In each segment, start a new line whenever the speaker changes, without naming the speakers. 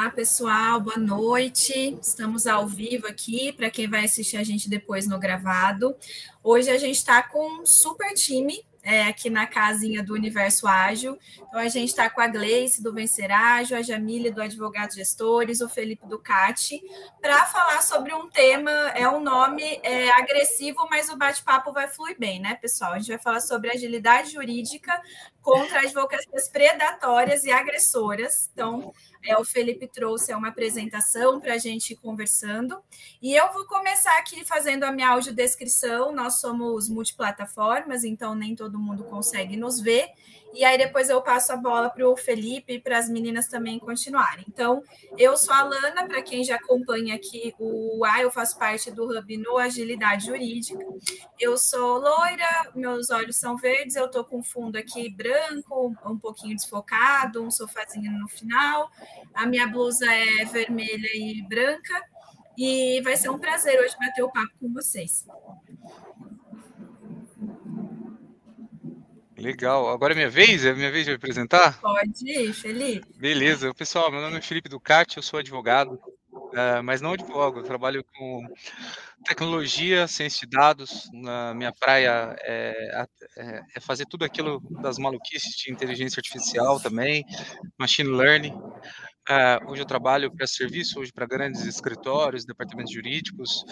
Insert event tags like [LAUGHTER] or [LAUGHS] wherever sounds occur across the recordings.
Olá, pessoal, boa noite. Estamos ao vivo aqui para quem vai assistir a gente depois no gravado. Hoje a gente está com um super time é, aqui na casinha do Universo Ágil. Então, a gente está com a Gleice do Vencer Ágil, a Jamília do Advogados Gestores, o Felipe Ducati, para falar sobre um tema, é um nome é, agressivo, mas o bate-papo vai fluir bem, né, pessoal? A gente vai falar sobre agilidade jurídica contra advocacias predatórias e agressoras. Então, é, o Felipe trouxe uma apresentação para a gente ir conversando. E eu vou começar aqui fazendo a minha audiodescrição. Nós somos multiplataformas, então nem todo mundo consegue nos ver. E aí depois eu passo a bola para o Felipe e para as meninas também continuarem. Então, eu sou a Lana, para quem já acompanha aqui o A, eu faço parte do Hub no Agilidade Jurídica. Eu sou loira, meus olhos são verdes, eu estou com fundo aqui branco, um pouquinho desfocado, um sofazinho no final. A minha blusa é vermelha e branca. E vai ser um prazer hoje bater o papo com vocês.
Legal. Agora é minha vez? É minha vez de apresentar?
Pode ir, Felipe.
Beleza. Pessoal, meu nome é Felipe Ducati, eu sou advogado, uh, mas não advogo, eu trabalho com tecnologia, ciência de dados. Na minha praia é, é, é fazer tudo aquilo das maluquices de inteligência artificial também, machine learning. Uh, hoje eu trabalho para serviço, hoje para grandes escritórios, departamentos jurídicos,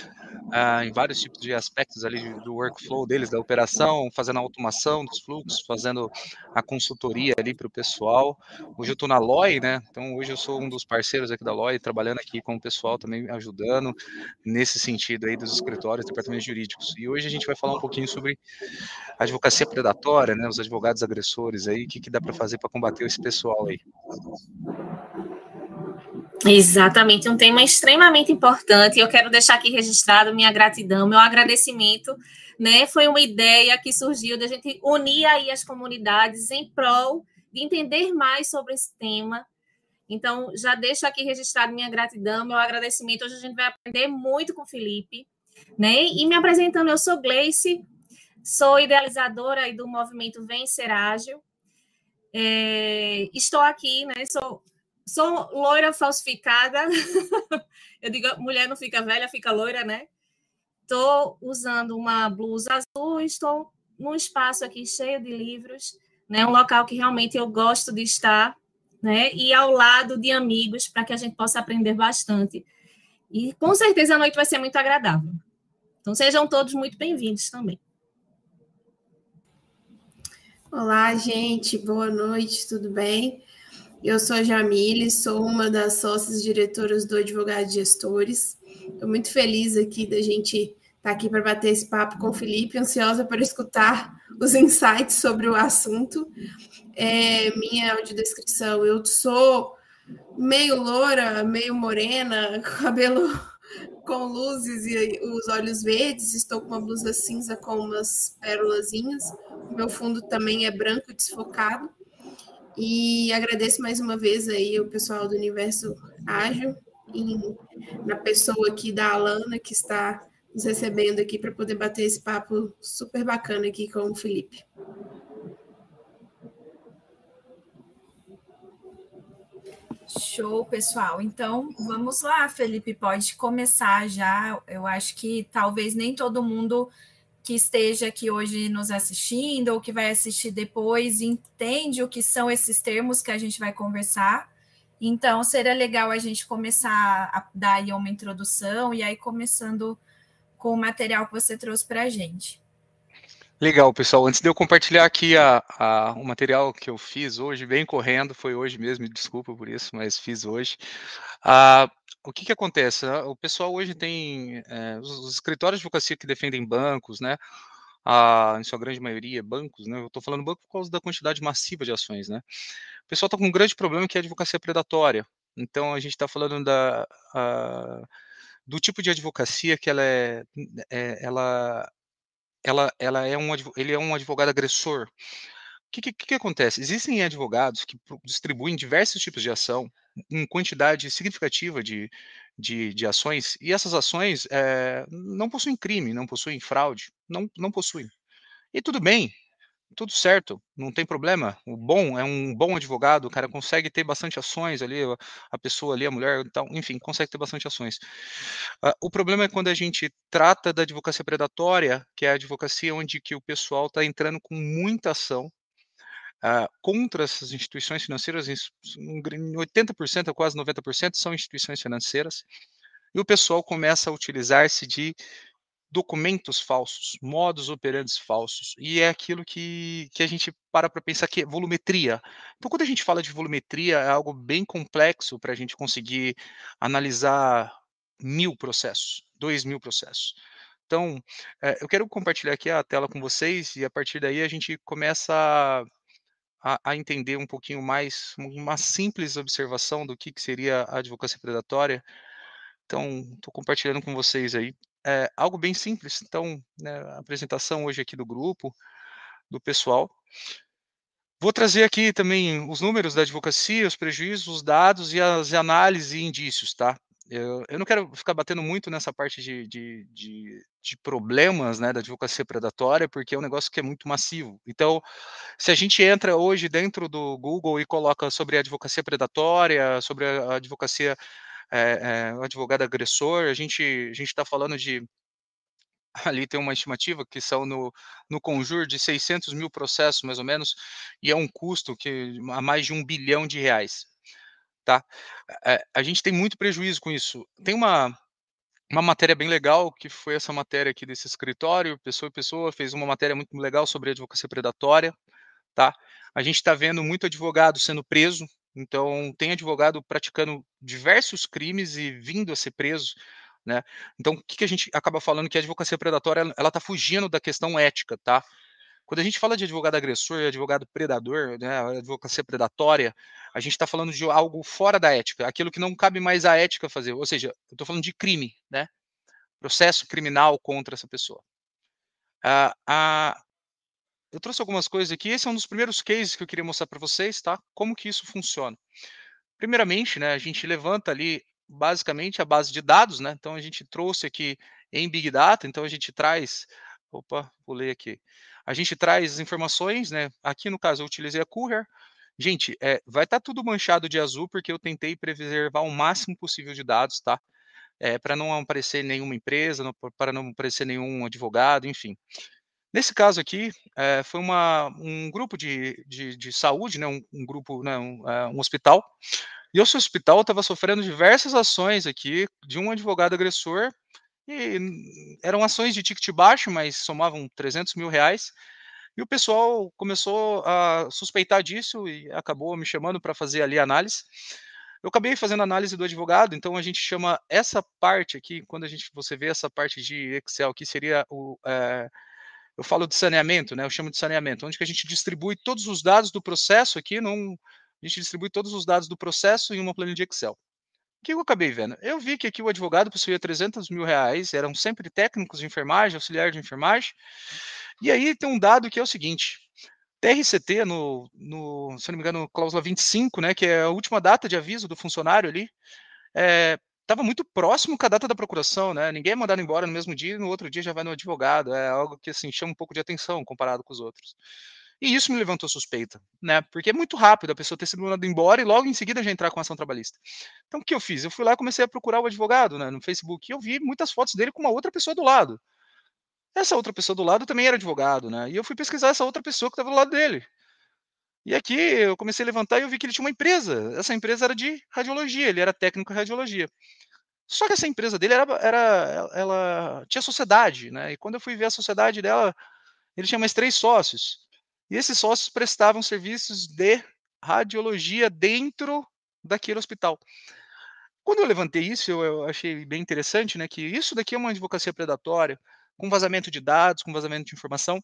uh, em vários tipos de aspectos ali do workflow deles, da operação, fazendo a automação dos fluxos, fazendo a consultoria ali para o pessoal. Hoje eu estou na LOI, né? Então hoje eu sou um dos parceiros aqui da LOI, trabalhando aqui com o pessoal também ajudando nesse sentido aí dos escritórios, departamentos jurídicos. E hoje a gente vai falar um pouquinho sobre advocacia predatória, né? Os advogados agressores aí, o que, que dá para fazer para combater esse pessoal aí.
Exatamente, um tema extremamente importante. Eu quero deixar aqui registrado minha gratidão, meu agradecimento. Né? Foi uma ideia que surgiu da gente unir aí as comunidades em prol de entender mais sobre esse tema. Então, já deixo aqui registrado minha gratidão, meu agradecimento. Hoje a gente vai aprender muito com o Felipe. Né? E me apresentando, eu sou Gleice, sou idealizadora do movimento Vencer Ágil. É, estou aqui, né? Sou sou loira falsificada. [LAUGHS] Eu digo, mulher não fica velha, fica loira, né? Estou usando uma blusa azul, estou num espaço aqui cheio de livros, né? Um local que realmente eu gosto de estar, né? E ao lado de amigos para que a gente possa aprender bastante. E com certeza a noite vai ser muito agradável. Então sejam todos muito bem-vindos também.
Olá, gente. Boa noite, tudo bem? Eu sou a Jamile, sou uma das sócias diretoras do Advogado Gestores. Estou muito feliz aqui da gente estar tá aqui para bater esse papo com o Felipe, ansiosa para escutar os insights sobre o assunto. É, minha audiodescrição, eu sou meio loura, meio morena, [LAUGHS] cabelo com luzes e os olhos verdes, estou com uma blusa cinza com umas pérolazinhas. Meu fundo também é branco desfocado. E agradeço mais uma vez aí o pessoal do Universo Ágil, em, na pessoa aqui da Alana, que está nos recebendo aqui para poder bater esse papo super bacana aqui com o Felipe.
Show, pessoal. Então, vamos lá, Felipe, pode começar já. Eu acho que talvez nem todo mundo que esteja aqui hoje nos assistindo ou que vai assistir depois entende o que são esses termos que a gente vai conversar. Então, seria legal a gente começar a dar aí uma introdução e aí começando com o material que você trouxe para a gente.
Legal, pessoal. Antes de eu compartilhar aqui a, a, o material que eu fiz hoje, bem correndo, foi hoje mesmo, me desculpa por isso, mas fiz hoje. Uh, o que que acontece? Ah, o pessoal hoje tem é, os, os, escritórios de advocacia que defendem bancos, né? A, em sua grande maioria, bancos, né? Eu estou falando banco por causa da quantidade massiva de ações, né? O pessoal está com um grande problema que é a advocacia predatória. Então a gente está falando da, do tipo de advocacia que ela é, é ela, ela, ela é um, ele é um advogado agressor. O que, que, que acontece? Existem advogados que distribuem diversos tipos de ação, em quantidade significativa de, de, de ações, e essas ações é, não possuem crime, não possuem fraude, não, não possuem. E tudo bem, tudo certo, não tem problema. O bom é um bom advogado, o cara consegue ter bastante ações ali, a pessoa ali, a mulher, então, enfim, consegue ter bastante ações. Uh, o problema é quando a gente trata da advocacia predatória, que é a advocacia onde que o pessoal está entrando com muita ação uh, contra essas instituições financeiras, em 80% a quase 90% são instituições financeiras, e o pessoal começa a utilizar-se de documentos falsos, modos operantes falsos, e é aquilo que, que a gente para para pensar que é volumetria. Então, quando a gente fala de volumetria, é algo bem complexo para a gente conseguir analisar mil processos, dois mil processos. Então, é, eu quero compartilhar aqui a tela com vocês e a partir daí a gente começa a, a entender um pouquinho mais, uma simples observação do que, que seria a advocacia predatória. Então, estou compartilhando com vocês aí é, algo bem simples. Então, né, a apresentação hoje aqui do grupo, do pessoal. Vou trazer aqui também os números da advocacia, os prejuízos, os dados e as análises e indícios, tá? Eu, eu não quero ficar batendo muito nessa parte de, de, de, de, problemas né, da advocacia predatória, porque é um negócio que é muito massivo. Então, se a gente entra hoje dentro do Google e coloca sobre a advocacia predatória, sobre a advocacia é, é, o advogado agressor, a gente a está falando de ali tem uma estimativa que são no, no conjur de 600 mil processos, mais ou menos, e é um custo que a mais de um bilhão de reais, tá? É, a gente tem muito prejuízo com isso. Tem uma, uma matéria bem legal, que foi essa matéria aqui desse escritório, Pessoa e Pessoa, fez uma matéria muito legal sobre advocacia predatória, tá? A gente está vendo muito advogado sendo preso, então, tem advogado praticando diversos crimes e vindo a ser preso, né? Então, o que, que a gente acaba falando que a advocacia predatória, ela está fugindo da questão ética, tá? Quando a gente fala de advogado agressor advogado predador, né, advocacia predatória, a gente está falando de algo fora da ética, aquilo que não cabe mais à ética fazer. Ou seja, eu estou falando de crime, né? Processo criminal contra essa pessoa. Ah, a, eu trouxe algumas coisas aqui. Esse é um dos primeiros cases que eu queria mostrar para vocês, tá? Como que isso funciona. Primeiramente, né, a gente levanta ali basicamente a base de dados, né? Então a gente trouxe aqui em Big Data, então a gente traz, opa, pulei aqui. A gente traz informações, né? Aqui no caso eu utilizei a Courier. Gente, é, vai estar tá tudo manchado de azul porque eu tentei preservar o máximo possível de dados, tá? É, para não aparecer nenhuma empresa, para não aparecer nenhum advogado, enfim. Nesse caso aqui, é, foi uma, um grupo de, de, de saúde, né, um, um grupo, né, um, é, um, hospital, e esse hospital estava sofrendo diversas ações aqui de um advogado agressor, e eram ações de ticket baixo, mas somavam 300 mil reais, e o pessoal começou a suspeitar disso e acabou me chamando para fazer ali análise. Eu acabei fazendo análise do advogado, então a gente chama essa parte aqui, quando a gente você vê essa parte de Excel, que seria o é, eu falo de saneamento, né? Eu chamo de saneamento, onde que a gente distribui todos os dados do processo aqui, num, a gente distribui todos os dados do processo em uma planilha de Excel. O que eu acabei vendo? Eu vi que aqui o advogado possuía 300 mil reais, eram sempre técnicos de enfermagem, auxiliar de enfermagem, e aí tem um dado que é o seguinte, TRCT, no, no, se não me engano, cláusula 25, né, que é a última data de aviso do funcionário ali, é, estava muito próximo com a data da procuração, né? Ninguém é mandado embora no mesmo dia e no outro dia já vai no advogado. É algo que assim chama um pouco de atenção comparado com os outros. E isso me levantou suspeita, né? Porque é muito rápido a pessoa ter sido mandada embora e logo em seguida já entrar com ação trabalhista. Então o que eu fiz? Eu fui lá e comecei a procurar o advogado, né, no Facebook, e eu vi muitas fotos dele com uma outra pessoa do lado. Essa outra pessoa do lado também era advogado, né? E eu fui pesquisar essa outra pessoa que estava do lado dele. E aqui eu comecei a levantar e eu vi que ele tinha uma empresa. Essa empresa era de radiologia, ele era técnico em radiologia. Só que essa empresa dele era, era ela tinha sociedade, né? E quando eu fui ver a sociedade dela, ele tinha mais três sócios. E esses sócios prestavam serviços de radiologia dentro daquele hospital. Quando eu levantei isso, eu, achei bem interessante, né? Que isso daqui é uma advocacia predatória, com vazamento de dados, com vazamento de informação.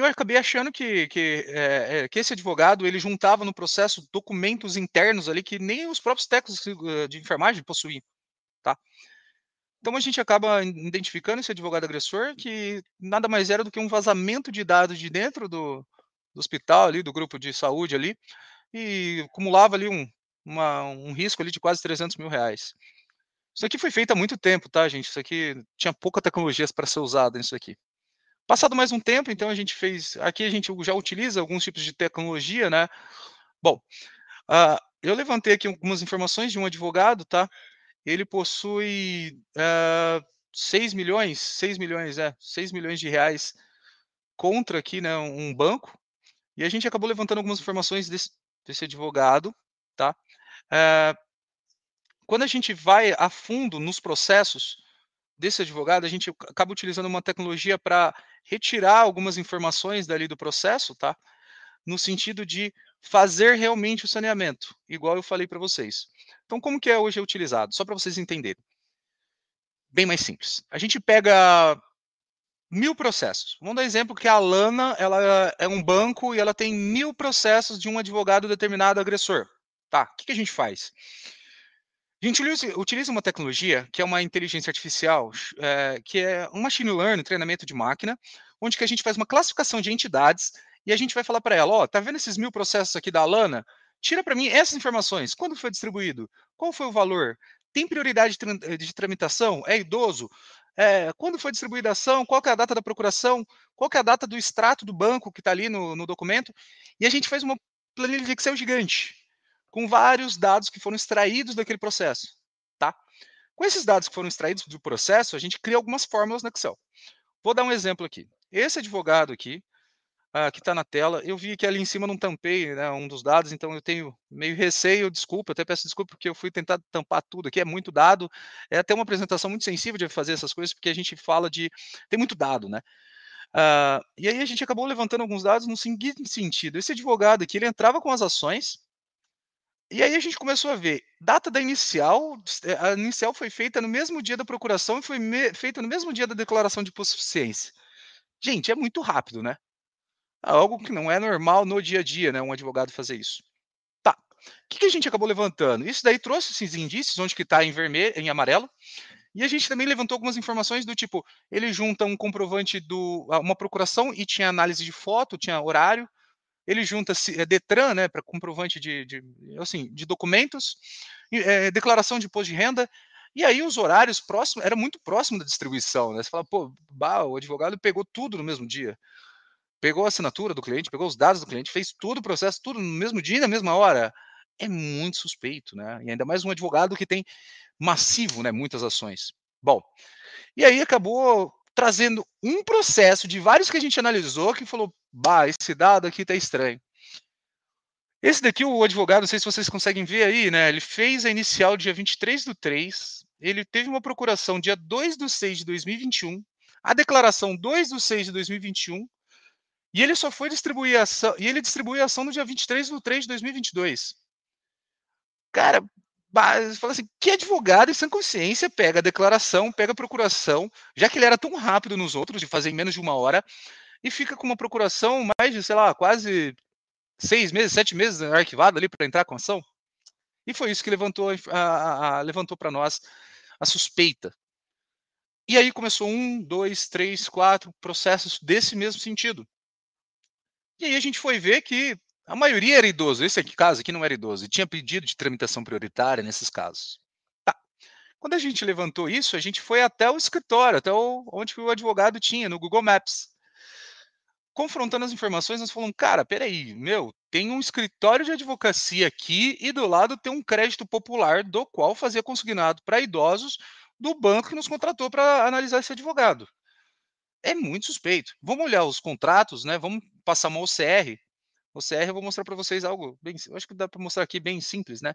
Eu acabei achando que, que, é, que esse advogado ele juntava no processo documentos internos ali que nem os próprios técnicos eh, de enfermagem possuíam, tá? Então a gente acaba identificando esse advogado agressor que nada mais era do que um vazamento de dados de dentro do, do hospital ali, do grupo de saúde ali, e acumulava ali um, uma, um risco ali de quase 300 mil reais. Isso aqui foi feito há muito tempo, tá, gente? Isso aqui tinha pouca tecnologia para ser usada nisso aqui. Passado mais um tempo, então a gente fez. Aqui a gente já utiliza alguns tipos de tecnologia, né? Bom, uh, eu levantei aqui algumas informações de um advogado, tá? Ele possui uh, 6 milhões, 6 milhões, é, 6 milhões de reais contra aqui, né, um banco. E a gente acabou levantando algumas informações desse, desse advogado, tá? Uh, quando a gente vai a fundo nos processos desse advogado, a gente acaba utilizando uma tecnologia para retirar algumas informações dali do processo, tá? No sentido de fazer realmente o saneamento, igual eu falei para vocês. Então, como que é hoje utilizado? Só para vocês entenderem. Bem mais simples. A gente pega mil processos. Vamos dar exemplo que a Lana ela é um banco e ela tem mil processos de um advogado determinado agressor. Tá, o que, que a gente faz? A gente utiliza uma tecnologia que é uma inteligência artificial, é, que é um machine learning, treinamento de máquina, onde que a gente faz uma classificação de entidades e a gente vai falar para ela, ó, oh, tá vendo esses mil processos aqui da Alana? Tira para mim essas informações. Quando foi distribuído? Qual foi o valor? Tem prioridade de tramitação? É idoso? É, quando foi distribuída a ação? Qual é a data da procuração? Qual é a data do extrato do banco que está ali no, no documento? E a gente faz uma planilha de Excel gigante com vários dados que foram extraídos daquele processo, tá? Com esses dados que foram extraídos do processo, a gente cria algumas fórmulas no Excel. Vou dar um exemplo aqui. Esse advogado aqui, uh, que está na tela, eu vi que ali em cima não tampei né, um dos dados, então eu tenho meio receio, desculpa, até peço desculpa porque eu fui tentar tampar tudo aqui, é muito dado, é até uma apresentação muito sensível de fazer essas coisas, porque a gente fala de, tem muito dado, né? Uh, e aí a gente acabou levantando alguns dados no seguinte sentido, esse advogado aqui, ele entrava com as ações, e aí a gente começou a ver, data da inicial, eh, a inicial foi feita no mesmo dia da procuração e foi feita no mesmo dia da declaração de hipossuficiência. Gente, é muito rápido, né? É algo que não é normal no dia a dia, né? Um advogado fazer isso. Tá. O que, que a gente acabou levantando? Isso daí trouxe esses indícios, onde que está em vermelho, em amarelo, e a gente também levantou algumas informações do tipo, ele junta um comprovante do uma procuração e tinha análise de foto, tinha horário, ele junta é, Detran, né, para comprovante de, de, assim, de documentos, é, declaração de imposto de renda, e aí os horários próximos, era muito próximo da distribuição, né? Você fala, pô, bah, o advogado pegou tudo no mesmo dia. Pegou a assinatura do cliente, pegou os dados do cliente, fez tudo o processo, tudo no mesmo dia, na mesma hora. É muito suspeito, né? E ainda mais um advogado que tem massivo, né, muitas ações. Bom, e aí acabou trazendo um processo de vários que a gente analisou que falou, bah, esse dado aqui tá estranho. Esse daqui, o advogado, não sei se vocês conseguem ver aí, né? Ele fez a inicial dia 23 do 3, ele teve uma procuração dia 2 do 6 de 2021, a declaração 2 do 6 de 2021, e ele só foi distribuir a ação, e ele distribuiu a ação no dia 23 do 3 de 2022. Cara, fala assim, que advogado sem consciência pega a declaração, pega a procuração, já que ele era tão rápido nos outros, de fazer em menos de uma hora, e fica com uma procuração mais de, sei lá, quase seis meses, sete meses arquivada ali para entrar com ação? E foi isso que levantou, a, a, a levantou para nós a suspeita. E aí começou um, dois, três, quatro processos desse mesmo sentido. E aí a gente foi ver que a maioria era idoso. Esse aqui, caso aqui não era idoso e tinha pedido de tramitação prioritária nesses casos. Tá. Quando a gente levantou isso, a gente foi até o escritório, até o, onde o advogado tinha, no Google Maps. Confrontando as informações, nós falamos, cara, peraí, meu, tem um escritório de advocacia aqui e do lado tem um crédito popular do qual fazia consignado para idosos do banco que nos contratou para analisar esse advogado. É muito suspeito. Vamos olhar os contratos, né? Vamos passar uma OCR OCR eu vou mostrar para vocês algo bem, eu acho que dá para mostrar aqui bem simples, né?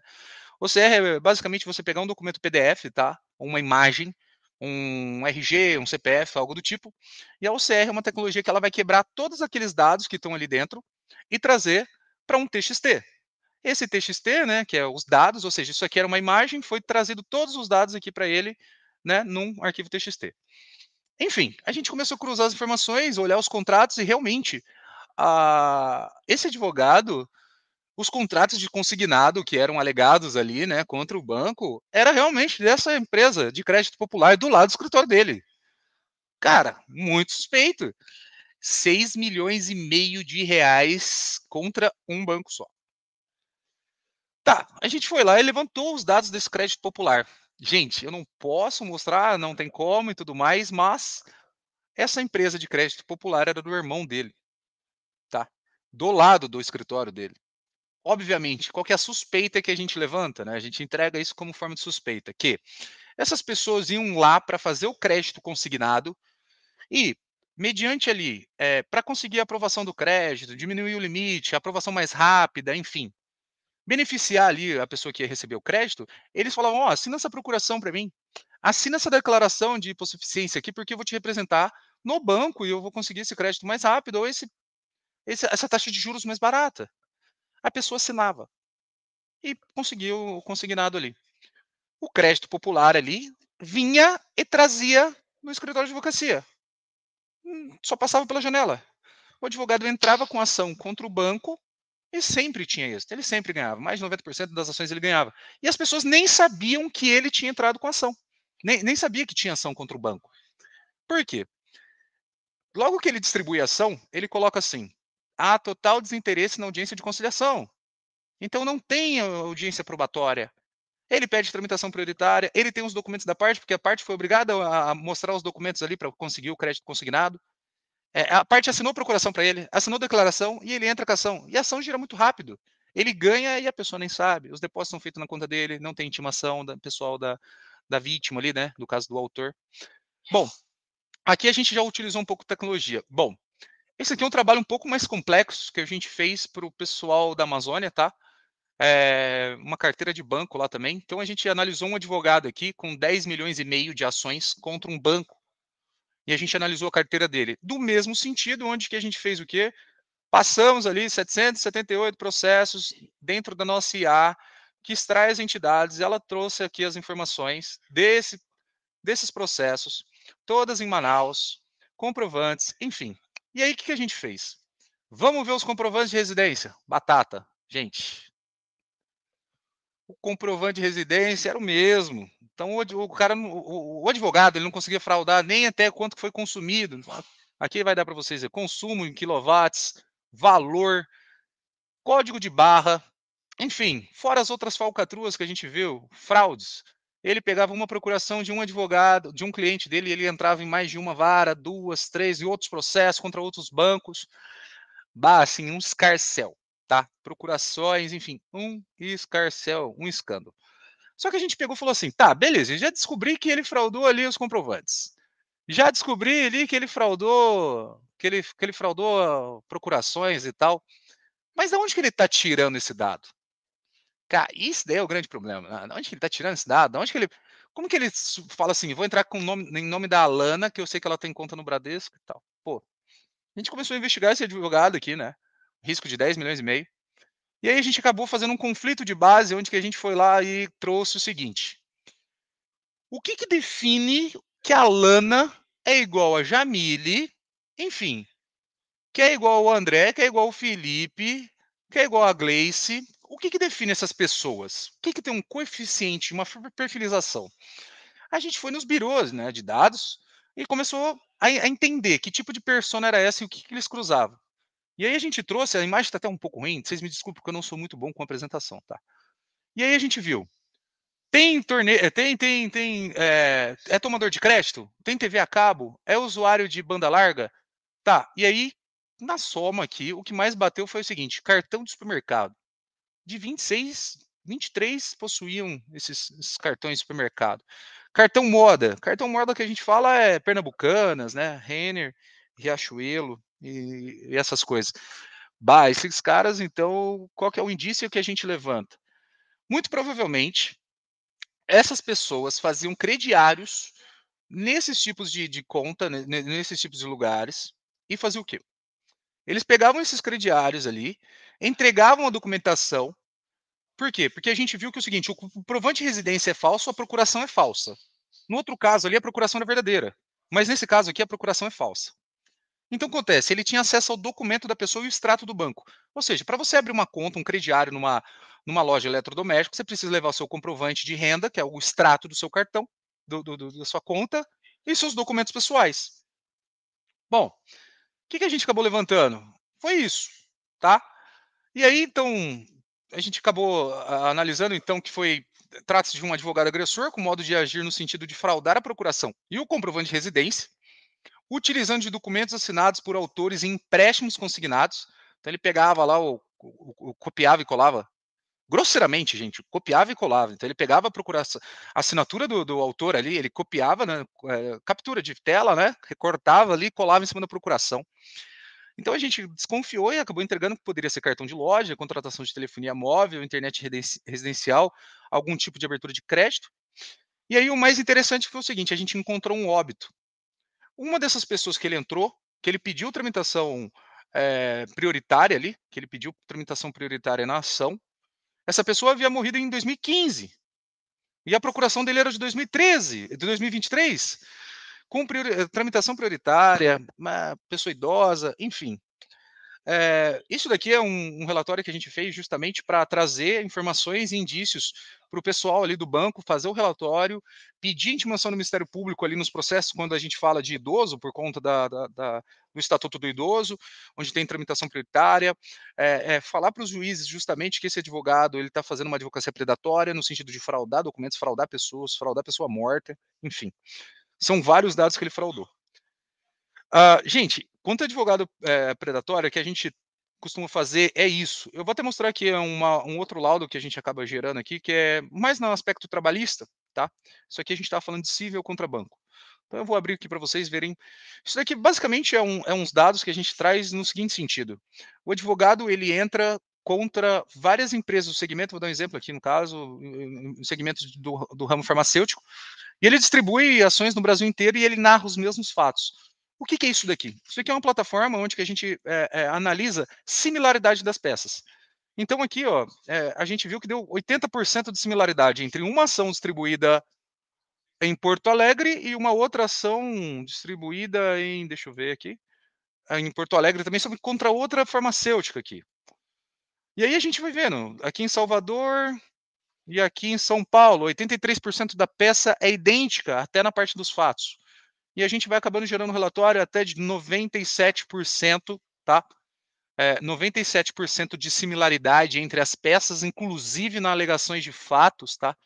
OCR é basicamente você pegar um documento PDF, tá? Uma imagem, um RG, um CPF, algo do tipo. E a OCR é uma tecnologia que ela vai quebrar todos aqueles dados que estão ali dentro e trazer para um TXT. Esse TXT, né, que é os dados, ou seja, isso aqui era uma imagem, foi trazido todos os dados aqui para ele, né, num arquivo TXT. Enfim, a gente começou a cruzar as informações, olhar os contratos e realmente a, esse advogado, os contratos de consignado que eram alegados ali, né, contra o banco, era realmente dessa empresa de crédito popular do lado do escritório dele. Cara, muito suspeito. 6 milhões e meio de reais contra um banco só. Tá, a gente foi lá e levantou os dados desse crédito popular. Gente, eu não posso mostrar, não tem como e tudo mais, mas essa empresa de crédito popular era do irmão dele? Do lado do escritório dele. Obviamente, qual é a suspeita que a gente levanta, né? A gente entrega isso como forma de suspeita, que essas pessoas iam lá para fazer o crédito consignado e, mediante ali, é, para conseguir a aprovação do crédito, diminuir o limite, a aprovação mais rápida, enfim, beneficiar ali a pessoa que ia receber o crédito, eles falavam: Ó, oh, assina essa procuração para mim, assina essa declaração de hipossuficiência aqui, porque eu vou te representar no banco e eu vou conseguir esse crédito mais rápido ou esse, essa taxa de juros mais barata. A pessoa assinava e conseguiu o consignado ali. O crédito popular ali vinha e trazia no escritório de advocacia. Hum, só passava pela janela. O advogado entrava com ação contra o banco e sempre tinha êxito. Ele sempre ganhava. Mais de 90% das ações ele ganhava. E as pessoas nem sabiam que ele tinha entrado com ação. Nem, nem sabia que tinha ação contra o banco. Por quê? Logo que ele distribui a ação, ele coloca assim: há total desinteresse na audiência de conciliação. Então não tem audiência probatória. Ele pede tramitação prioritária, ele tem os documentos da parte, porque a parte foi obrigada a mostrar os documentos ali para conseguir o crédito consignado. É, a parte assinou procuração para ele, assinou declaração e ele entra com a ação. E a ação gira muito rápido. Ele ganha e a pessoa nem sabe. Os depósitos são feitos na conta dele, não tem intimação da pessoal da, da vítima ali, né? No caso do autor. Bom, aqui a gente já utilizou um pouco de tecnologia. Bom, esse aqui é um trabalho um pouco mais complexo que a gente fez para o pessoal da Amazônia, tá? É, uma carteira de banco lá também. Então a gente analisou um advogado aqui com 10 milhões e meio de ações contra um banco. E a gente analisou a carteira dele. Do mesmo sentido, onde que a gente fez o quê? Passamos ali 778 processos dentro da nossa IA, que extrai as entidades, ela trouxe aqui as informações desse, desses processos, todas em Manaus, comprovantes, enfim. E aí, o que, a gente fez? Vamos ver os comprovantes de residência. Batata. Gente, o comprovante de residência era o mesmo. Então, o, cara, o, advogado, ele não conseguia fraudar nem até quanto foi consumido. Aqui vai dar para vocês ver, consumo em quilowatts, valor, código de barra, enfim, fora as outras falcatruas que a gente viu, fraudes. Ele pegava uma procuração de um advogado, de um cliente dele, ele entrava em mais de uma vara, duas, três, e outros processos contra outros bancos. Bah, assim, um escarcel tá? Procurações, enfim, um escarcel, um escândalo. Só que a gente pegou e falou assim: tá, beleza, já descobri que ele fraudou ali os comprovantes. Já descobri ali que ele fraudou, que ele, que ele fraudou procurações e tal. Mas de onde que ele está tirando esse dado? Cara, isso daí é o grande problema. Né? De onde que ele está tirando esse dado? De onde que ele. Como que ele fala assim, vou entrar com nome, em nome da Alana, que eu sei que ela tem conta no Bradesco e tal. Pô, a gente começou a investigar esse advogado aqui, né? risco de 10 milhões e meio. E aí a gente acabou fazendo um conflito de base, onde que a gente foi lá e trouxe o seguinte. O que, que define que a Lana é igual a Jamile, enfim, que é igual ao André, que é igual ao Felipe, que é igual a Gleice. O que, que define essas pessoas? O que, que tem um coeficiente, uma perfilização? A gente foi nos birôs né, de dados e começou a, a entender que tipo de persona era essa e o que, que eles cruzavam. E aí a gente trouxe, a imagem está até um pouco ruim, vocês me desculpem porque eu não sou muito bom com apresentação, tá? E aí a gente viu, tem torneio, eh, tem, tem, tem, é, é tomador de crédito? Tem TV a cabo? É usuário de banda larga? Tá, e aí, na soma aqui, o que mais bateu foi o seguinte, cartão de supermercado. De 26, 23 possuíam esses, esses cartões de supermercado. Cartão moda, cartão moda que a gente fala é Pernambucanas, né, Renner, Riachuelo, e, e essas coisas. Bah, esses caras, então, qual que é o indício que a gente levanta? Muito provavelmente, essas pessoas faziam crediários nesses tipos de, de conta, nesses tipos de lugares, e faziam o quê? Eles pegavam esses crediários ali, entregavam a documentação. Por quê? Porque a gente viu que é o seguinte: o comprovante de residência é falso, a procuração é falsa. No outro caso ali, a procuração era verdadeira. Mas nesse caso aqui, a procuração é falsa. Então acontece, ele tinha acesso ao documento da pessoa e o extrato do banco. Ou seja, para você abrir uma conta, um crediário numa, numa loja eletrodoméstica, você precisa levar o seu comprovante de renda, que é o extrato do seu cartão, do, do, do da sua conta, e seus documentos pessoais. Bom, que, que a gente acabou levantando? Foi isso, tá? E aí, então, a gente acabou analisando, então, que foi trata-se de um advogado agressor com modo de agir no sentido de fraudar a procuração e o comprovante de residência, utilizando de documentos assinados por autores em empréstimos consignados. Então ele pegava lá, o, o, o copiava e colava grosseiramente, gente, copiava e colava. Então ele pegava a procuração, a assinatura do, do autor ali, ele copiava, né, é, captura de tela, né, recortava ali, colava em cima da procuração. Então a gente desconfiou e acabou entregando que poderia ser cartão de loja, contratação de telefonia móvel, internet residencial, algum tipo de abertura de crédito. E aí o mais interessante foi o seguinte: a gente encontrou um óbito. Uma dessas pessoas que ele entrou, que ele pediu tramitação é, prioritária ali, que ele pediu tramitação prioritária na ação, essa pessoa havia morrido em 2015. E a procuração dele era de 2013, de 2023, com priori tramitação prioritária, uma pessoa idosa, enfim. É, isso daqui é um, um, relatório que a gente fez justamente para trazer informações e indícios para o pessoal ali do banco fazer o relatório, pedir intimação do Ministério Público ali nos processos quando a gente fala de idoso, por conta da, da, da, do Estatuto do Idoso, onde tem tramitação prioritária, é, é, falar para os juízes justamente que esse advogado ele está fazendo uma advocacia predatória no sentido de fraudar documentos, fraudar pessoas, fraudar pessoa morta, enfim. São vários dados que ele fraudou. Uh, gente, quanto advogado é, predatório, que a gente costuma fazer é isso. Eu vou até mostrar aqui uma, um outro laudo que a gente acaba gerando aqui, que é mais no aspecto trabalhista, tá? Isso aqui a gente está falando de civil contra banco. Então eu vou abrir aqui para vocês verem. Isso daqui basicamente é, um, é uns dados que a gente traz no seguinte sentido. O advogado ele entra contra várias empresas do segmento, vou dar um exemplo aqui no caso, no segmento do, do ramo farmacêutico, e ele distribui ações no Brasil inteiro e ele narra os mesmos fatos. O que, que, é isso daqui? Isso aqui é uma plataforma onde que a gente é, é, analisa similaridade das peças. Então aqui, ó, é, a gente viu que deu 80% de similaridade entre uma ação distribuída em Porto Alegre e uma outra ação distribuída em, deixa eu ver aqui, em Porto Alegre também sobre contra outra farmacêutica aqui. E aí a gente vai vendo, aqui em Salvador e aqui em São Paulo, 83% da peça é idêntica até na parte dos fatos e a gente vai acabando gerando um relatório até de 97%, tá? É, 97% de similaridade entre as peças, inclusive nas alegações de fatos, tá?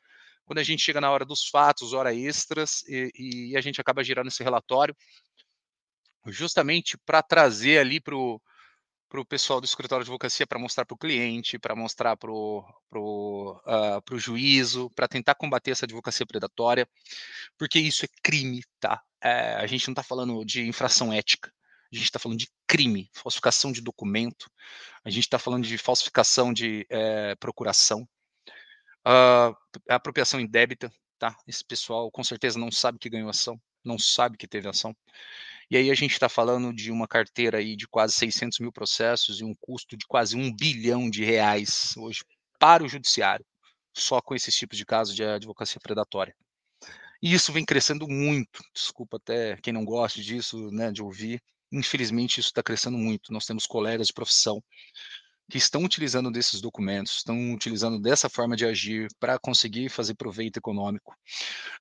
Quando a gente chega na hora dos fatos, hora extras, e, e a gente acaba gerando esse relatório, justamente para trazer ali para o para o pessoal do escritório de advocacia para mostrar para o cliente, para mostrar para o pro, uh, pro juízo, para tentar combater essa advocacia predatória, porque isso é crime, tá? É, a gente não está falando de infração ética, a gente está falando de crime, falsificação de documento, a gente está falando de falsificação de é, procuração, uh, apropriação indébita, tá? Esse pessoal com certeza não sabe que ganhou ação, não sabe que teve ação. E aí a gente está falando de uma carteira aí de quase 600 mil processos e um custo de quase um bilhão de reais hoje para o judiciário, só com esses tipos de casos de advocacia predatória. E isso vem crescendo muito. Desculpa até quem não gosta disso, né, de ouvir. Infelizmente, isso está crescendo muito. Nós temos colegas de profissão que estão utilizando desses documentos, estão utilizando dessa forma de agir para conseguir fazer proveito econômico.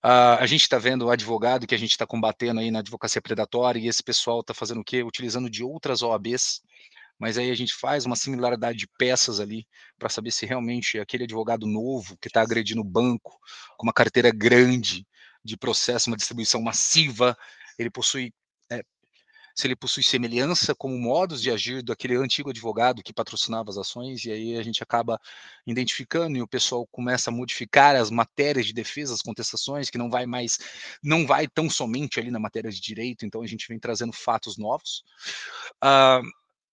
Uh, a gente está vendo o advogado que a gente está combatendo aí na advocacia predatória, e esse pessoal está fazendo o quê? Utilizando de outras OABs, mas aí a gente faz uma similaridade de peças ali para saber se realmente aquele advogado novo que está agredindo o banco, com uma carteira grande de processo, uma distribuição massiva, ele possui se ele possui semelhança como modos de agir daquele antigo advogado que patrocinava as ações, e aí a gente acaba identificando e o pessoal começa a modificar as matérias de defesa, as contestações, que não vai mais, não vai tão somente ali na matéria de direito, então a gente vem trazendo fatos novos. Uh,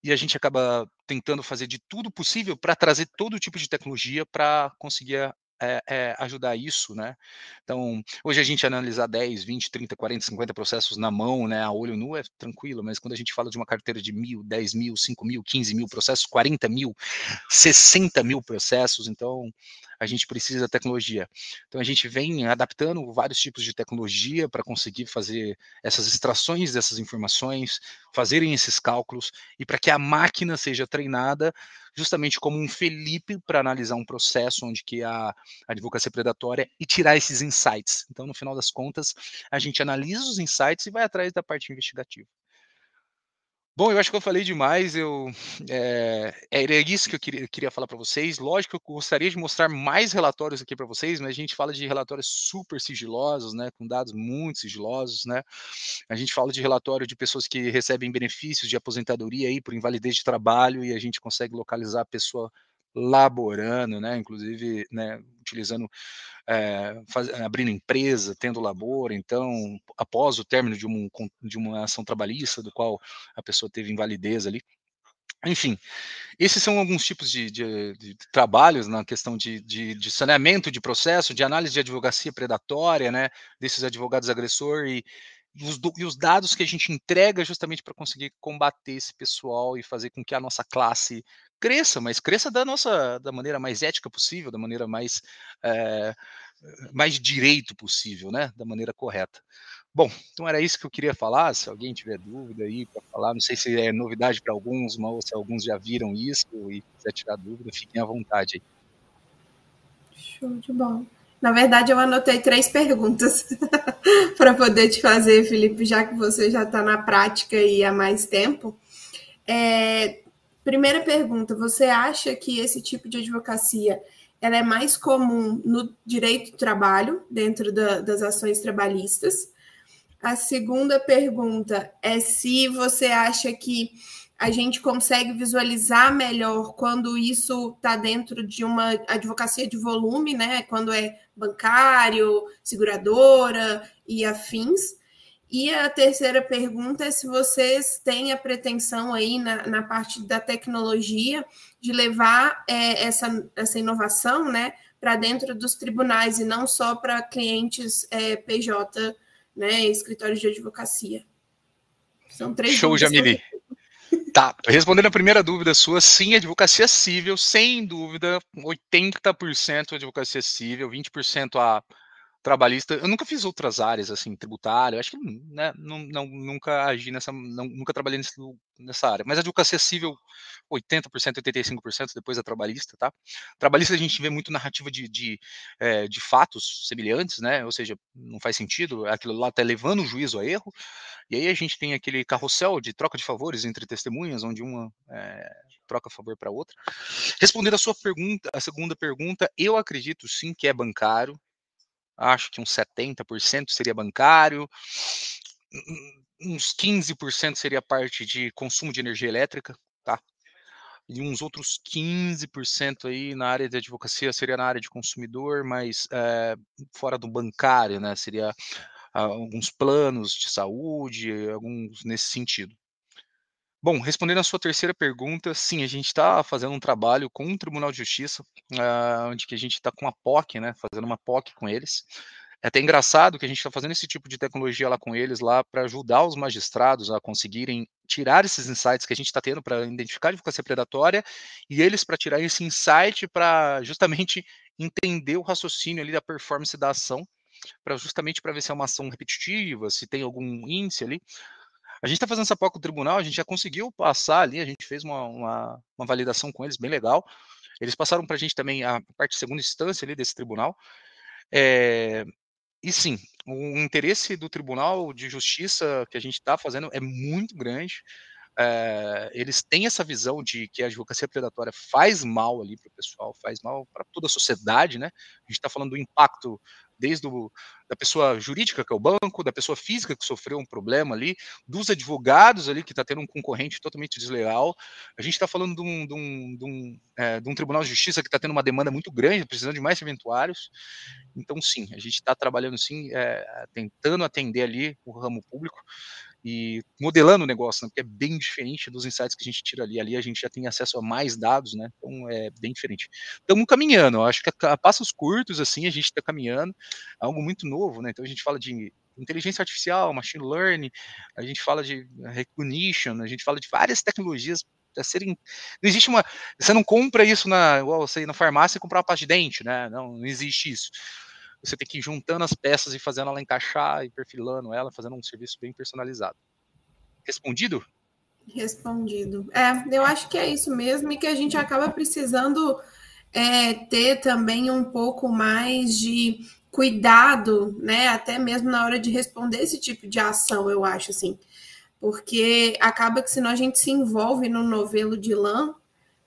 e a gente acaba tentando fazer de tudo possível para trazer todo tipo de tecnologia para conseguir é, é, ajudar isso, né? Então, hoje a gente analisar 10, 20, 30, 40, 50 processos na mão, né, a olho nu é tranquilo, mas quando a gente fala de uma carteira de mil, 10 mil, 5 mil, 15 mil processos, 40 mil, 60 mil processos, então a gente precisa da tecnologia. Então a gente vem adaptando vários tipos de tecnologia para conseguir fazer essas extrações dessas informações, fazerem esses cálculos e para que a máquina seja treinada justamente como um Felipe para analisar um processo onde que a, advocacia predatória e tirar esses insights. Então, no final das contas, a gente analisa os insights e vai atrás da parte investigativa. Bom, eu acho que eu falei demais. Eu [LAUGHS] é, era isso que eu queria, queria falar para vocês. Lógico que eu gostaria de mostrar mais relatórios aqui para vocês, mas a gente fala de relatórios super sigilosos, né, com dados muito sigilosos, né. A gente fala de relatório de pessoas que recebem benefícios de aposentadoria aí por invalidez de trabalho e a gente consegue localizar a pessoa laborando, né, inclusive, né, utilizando é, faz, abrindo empresa, tendo labor, então, após o término de, um, de uma ação trabalhista, do qual a pessoa teve invalidez ali. Enfim, esses são alguns tipos de, de, de trabalhos na questão de, de, saneamento de processo, de análise de advocacia predatória, né, desses advogados agressor e, e os, e os dados que a gente entrega justamente para conseguir combater esse pessoal e fazer com que a nossa classe cresça, mas cresça da nossa da maneira mais ética possível, da maneira mais é, mais direito possível, né, da maneira correta. Bom, então era isso que eu queria falar. Se alguém tiver dúvida aí para falar, não sei se é novidade para alguns, ou se alguns já viram isso e quiser tirar dúvida, fiquem à vontade aí.
Show de bola. Na verdade, eu anotei três perguntas [LAUGHS] para poder te fazer, Felipe, já que você já está na prática e há mais tempo. É, primeira pergunta: você acha que esse tipo de advocacia ela é mais comum no direito do trabalho, dentro da, das ações trabalhistas? A segunda pergunta é se você acha que a gente consegue visualizar melhor quando isso está dentro de uma advocacia de volume, né? Quando é bancário, seguradora e afins. E a terceira pergunta é se vocês têm a pretensão aí na, na parte da tecnologia de levar é, essa, essa inovação né, para dentro dos tribunais e não só para clientes é, PJ, né, escritórios de advocacia.
São três Show, Jamili. Tá, respondendo a primeira dúvida sua, sim, advocacia civil, sem dúvida, 80% advocacia civil, 20% a trabalhista. Eu nunca fiz outras áreas, assim, tributária, acho que né, não, não, nunca agi nessa, não, nunca trabalhei nesse, nessa área. Mas a advocacia civil, 80%, 85% depois da trabalhista, tá? Trabalhista a gente vê muito narrativa de, de, é, de fatos semelhantes, né? Ou seja, não faz sentido, aquilo lá tá levando o juízo a erro. E aí a gente tem aquele carrossel de troca de favores entre testemunhas, onde uma é, troca favor para outra. Respondendo a sua pergunta, a segunda pergunta, eu acredito sim que é bancário, acho que uns 70% seria bancário, uns 15% seria parte de consumo de energia elétrica, tá? E uns outros 15% aí na área de advocacia seria na área de consumidor, mas é, fora do bancário, né? Seria ah, alguns planos de saúde, alguns nesse sentido. Bom, respondendo a sua terceira pergunta, sim, a gente está fazendo um trabalho com o Tribunal de Justiça, uh, onde que a gente está com a POC, né, fazendo uma POC com eles. É até engraçado que a gente está fazendo esse tipo de tecnologia lá com eles, lá para ajudar os magistrados a conseguirem tirar esses insights que a gente está tendo para identificar a advocacia predatória e eles para tirar esse insight para justamente entender o raciocínio ali da performance da ação, para justamente para ver se é uma ação repetitiva, se tem algum índice ali. A gente está fazendo essa POC com o tribunal, a gente já conseguiu passar ali, a gente fez uma, uma, uma validação com eles bem legal. Eles passaram para a gente também a parte de segunda instância ali desse tribunal. É, e sim, o interesse do Tribunal de Justiça que a gente está fazendo é muito grande. É, eles têm essa visão de que a advocacia predatória faz mal ali para o pessoal, faz mal para toda a sociedade, né? A gente está falando do impacto desde o, da pessoa jurídica, que é o banco, da pessoa física que sofreu um problema ali, dos advogados ali que está tendo um concorrente totalmente desleal. A gente está falando de um, de, um, de, um, é, de um, tribunal de justiça que está tendo uma demanda muito grande, precisando de mais eventuários. Então, sim, a gente está trabalhando sim, é, tentando atender ali o ramo público e modelando o negócio, né, porque é bem diferente dos insights que a gente tira ali. Ali a gente já tem acesso a mais dados, né? Então é bem diferente. Estamos caminhando, acho que a, a passos curtos, assim, a gente está caminhando, é algo muito novo, né? Então a gente fala de inteligência artificial, machine learning, a gente fala de recognition, a gente fala de várias tecnologias a serem. Não existe uma. Você não compra isso na, você na farmácia e comprar uma pasta de dente, né? Não, não existe isso você tem que ir juntando as peças e fazendo ela encaixar e perfilando ela, fazendo um serviço bem personalizado. Respondido?
Respondido. É, eu acho que é isso mesmo e que a gente acaba precisando é, ter também um pouco mais de cuidado, né? Até mesmo na hora de responder esse tipo de ação, eu acho assim. porque acaba que senão a gente se envolve no novelo de lã,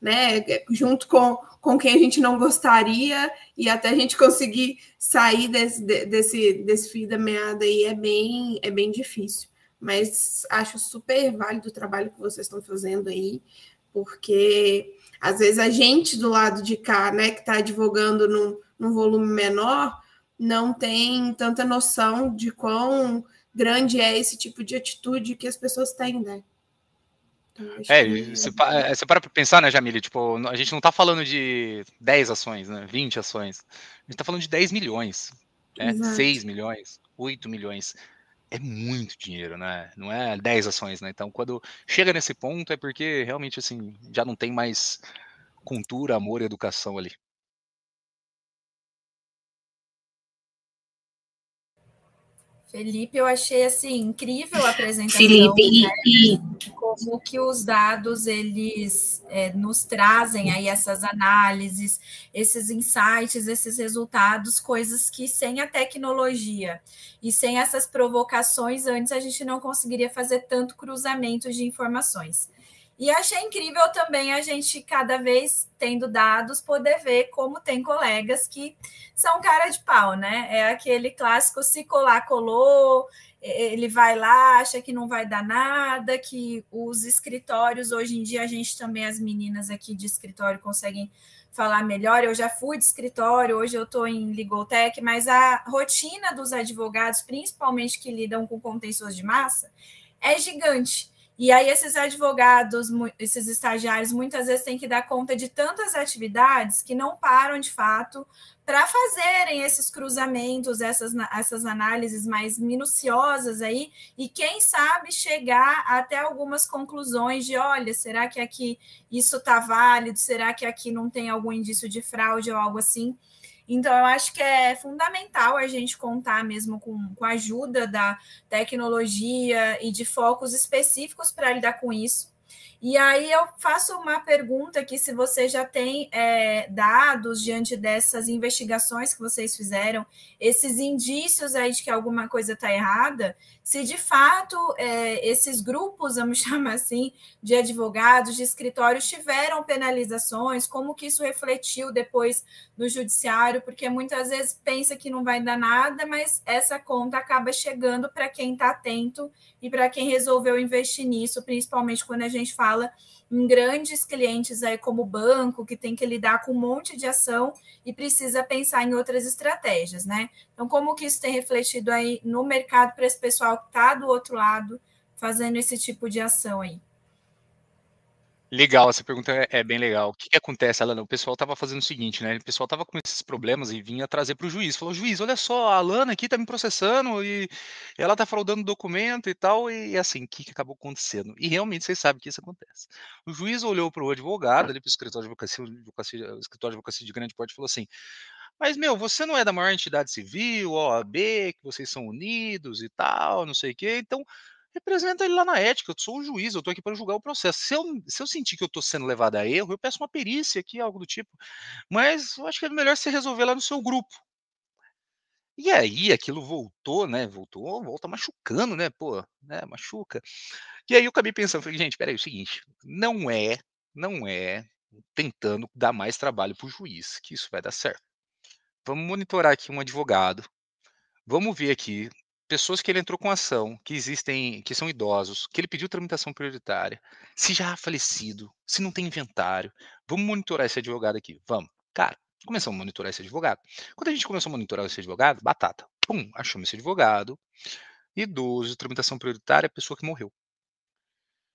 né, junto com, com quem a gente não gostaria, e até a gente conseguir sair desse, desse, desse fio da meada aí é bem, é bem difícil. Mas acho super válido o trabalho que vocês estão fazendo aí, porque às vezes a gente do lado de cá, né, que está advogando num, num volume menor, não tem tanta noção de quão grande é esse tipo de atitude que as pessoas têm, né?
É, que... você, é, você para para pensar, né, Jamile? Tipo, a gente não está falando de 10 ações, né? 20 ações. A gente está falando de 10 milhões, né? 6 milhões, 8 milhões. É muito dinheiro, né? Não é 10 ações, né? Então, quando chega nesse ponto, é porque realmente, assim, já não tem mais cultura, amor e educação ali.
Felipe, eu achei assim incrível a apresentação.
Felipe, né? e,
como que os dados eles é, nos trazem aí essas análises, esses insights, esses resultados, coisas que sem a tecnologia e sem essas provocações antes a gente não conseguiria fazer tanto cruzamento de informações. E achei incrível também a gente, cada vez tendo dados, poder ver como tem colegas que são cara de pau, né? É aquele clássico se colar, colou, ele vai lá, acha que não vai dar nada, que os escritórios, hoje em dia, a gente também, as meninas aqui de escritório conseguem falar melhor. Eu já fui de escritório, hoje eu estou em Ligotech, mas a rotina dos advogados, principalmente que lidam com contencioso de massa, é gigante. E aí, esses advogados, esses estagiários, muitas vezes têm que dar conta de tantas atividades que não param de fato para fazerem esses cruzamentos, essas, essas análises mais minuciosas aí, e quem sabe chegar até algumas conclusões de: olha, será que aqui isso está válido? Será que aqui não tem algum indício de fraude ou algo assim? Então, eu acho que é fundamental a gente contar mesmo com, com a ajuda da tecnologia e de focos específicos para lidar com isso. E aí eu faço uma pergunta aqui, se você já tem é, dados diante dessas investigações que vocês fizeram, esses indícios aí de que alguma coisa está errada, se de fato é, esses grupos, vamos [LAUGHS] chamar assim, de advogados, de escritórios tiveram penalizações, como que isso refletiu depois no judiciário, porque muitas vezes pensa que não vai dar nada, mas essa conta acaba chegando para quem está atento e para quem resolveu investir nisso, principalmente quando a gente fala em grandes clientes aí como banco, que tem que lidar com um monte de ação e precisa pensar em outras estratégias, né? Então, como que isso tem refletido aí no mercado para esse pessoal que está do outro lado fazendo esse tipo de ação aí?
Legal, essa pergunta é, é bem legal. O que, que acontece, Alana? O pessoal estava fazendo o seguinte, né? O pessoal estava com esses problemas e vinha trazer para o juiz. Falou, juiz, olha só, a Alana aqui está me processando e ela está fraudando documento e tal. E assim, o que, que acabou acontecendo? E realmente vocês sabem que isso acontece. O juiz olhou para o advogado, ali para o escritório de advocacia, advocacia, escritório de advocacia de grande porte, e falou assim: mas, meu, você não é da maior entidade civil, OAB, que vocês são unidos e tal, não sei o quê. Então, representa ele lá na ética. Eu sou o juiz, eu estou aqui para julgar o processo. Se eu, se eu sentir que eu estou sendo levado a erro, eu peço uma perícia aqui, algo do tipo. Mas eu acho que é melhor você resolver lá no seu grupo. E aí aquilo voltou, né? Voltou, volta machucando, né? Pô, né? Machuca. E aí eu acabei pensando, falei, gente, peraí, é o seguinte, não é, não é tentando dar mais trabalho para o juiz que isso vai dar certo. Vamos monitorar aqui um advogado. Vamos ver aqui pessoas que ele entrou com ação, que existem, que são idosos, que ele pediu tramitação prioritária, se já há falecido, se não tem inventário. Vamos monitorar esse advogado aqui. Vamos. Cara, começamos a monitorar esse advogado. Quando a gente começou a monitorar esse advogado, batata. Pum, achamos esse advogado. Idoso, tramitação prioritária, pessoa que morreu.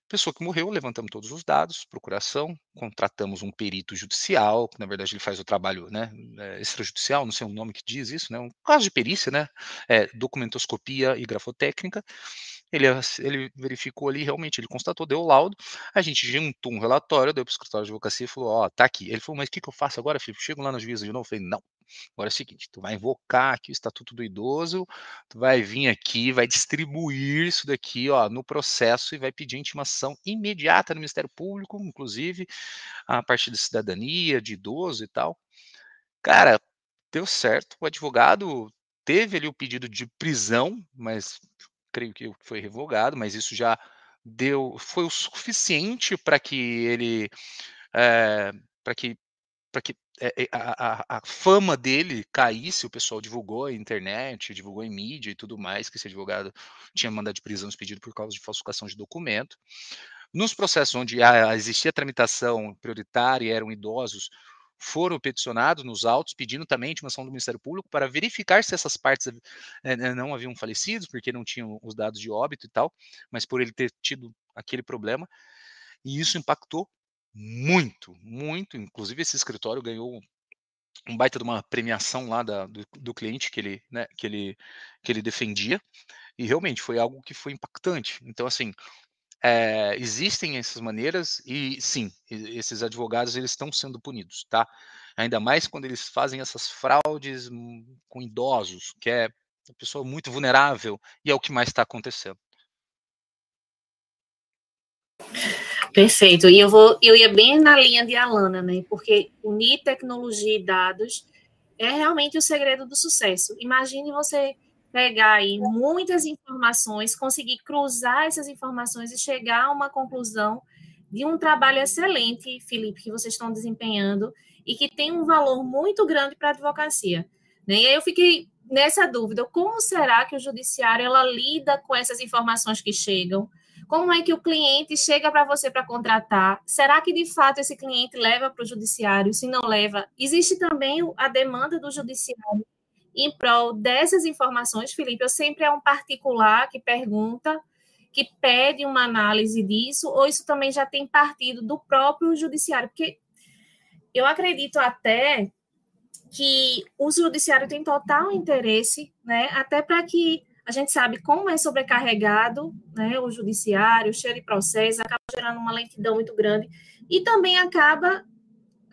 Pessoa que morreu, levantamos todos os dados, procuração, contratamos um perito judicial, que na verdade ele faz o trabalho né, é, extrajudicial, não sei o nome que diz isso, né, um caso de perícia, né, é, documentoscopia e grafotécnica. Ele, ele verificou ali, realmente, ele constatou, deu o laudo, a gente juntou um relatório, deu para o escritório de advocacia e falou, ó, oh, tá aqui. Ele falou, mas o que, que eu faço agora, Felipe? Chego lá na juíza de novo? Eu falei, não, Agora é o seguinte, tu vai invocar aqui o Estatuto do Idoso, tu vai vir aqui, vai distribuir isso daqui, ó, no processo e vai pedir intimação imediata no Ministério Público, inclusive a partir de cidadania, de idoso e tal. Cara, deu certo, o advogado teve ali o pedido de prisão, mas creio que foi revogado, mas isso já deu foi o suficiente para que ele é, para que para que é, a, a, a, fama dele caísse, o pessoal divulgou na internet, divulgou em mídia e tudo mais, que esse advogado tinha mandado de prisão expedido por causa de falsificação de documento. Nos processos onde existia tramitação prioritária e eram idosos, foram peticionados nos autos, pedindo também intimação do Ministério Público para verificar se essas partes é, não haviam falecido, porque não tinham os dados de óbito e tal, mas por ele ter tido aquele problema. E isso impactou muito, muito. Inclusive, esse escritório ganhou um baita de uma premiação lá da, do, do, cliente que ele, né, que, ele, que ele defendia, e realmente foi algo que foi impactante. Então, assim, é, existem essas maneiras e sim, esses advogados eles estão sendo punidos, tá? Ainda mais quando eles fazem essas fraudes hum, com idosos, que é uma pessoa muito vulnerável e é o que mais está acontecendo.
Perfeito. E eu vou, eu ia bem na linha de Alana, né? Porque unir tecnologia e dados é realmente o segredo do sucesso. Imagine você pegar aí muitas informações, conseguir cruzar essas informações e chegar a uma conclusão de um trabalho excelente, Felipe, que vocês estão desempenhando e que tem um valor muito grande para a advocacia. Né? E aí eu fiquei nessa dúvida, como será que o judiciário ela lida com essas informações que chegam? Como é que o cliente chega para você para contratar? Será que de fato esse cliente leva para o judiciário? Se não leva, existe também a demanda do judiciário em prol dessas informações, Felipe, eu sempre é um particular que pergunta, que pede uma análise disso, ou isso também já tem partido do próprio judiciário? Porque eu acredito até que o judiciário tem total interesse, né, até para que a gente sabe como é sobrecarregado né, o judiciário, cheio de processo, acaba gerando uma lentidão muito grande e também acaba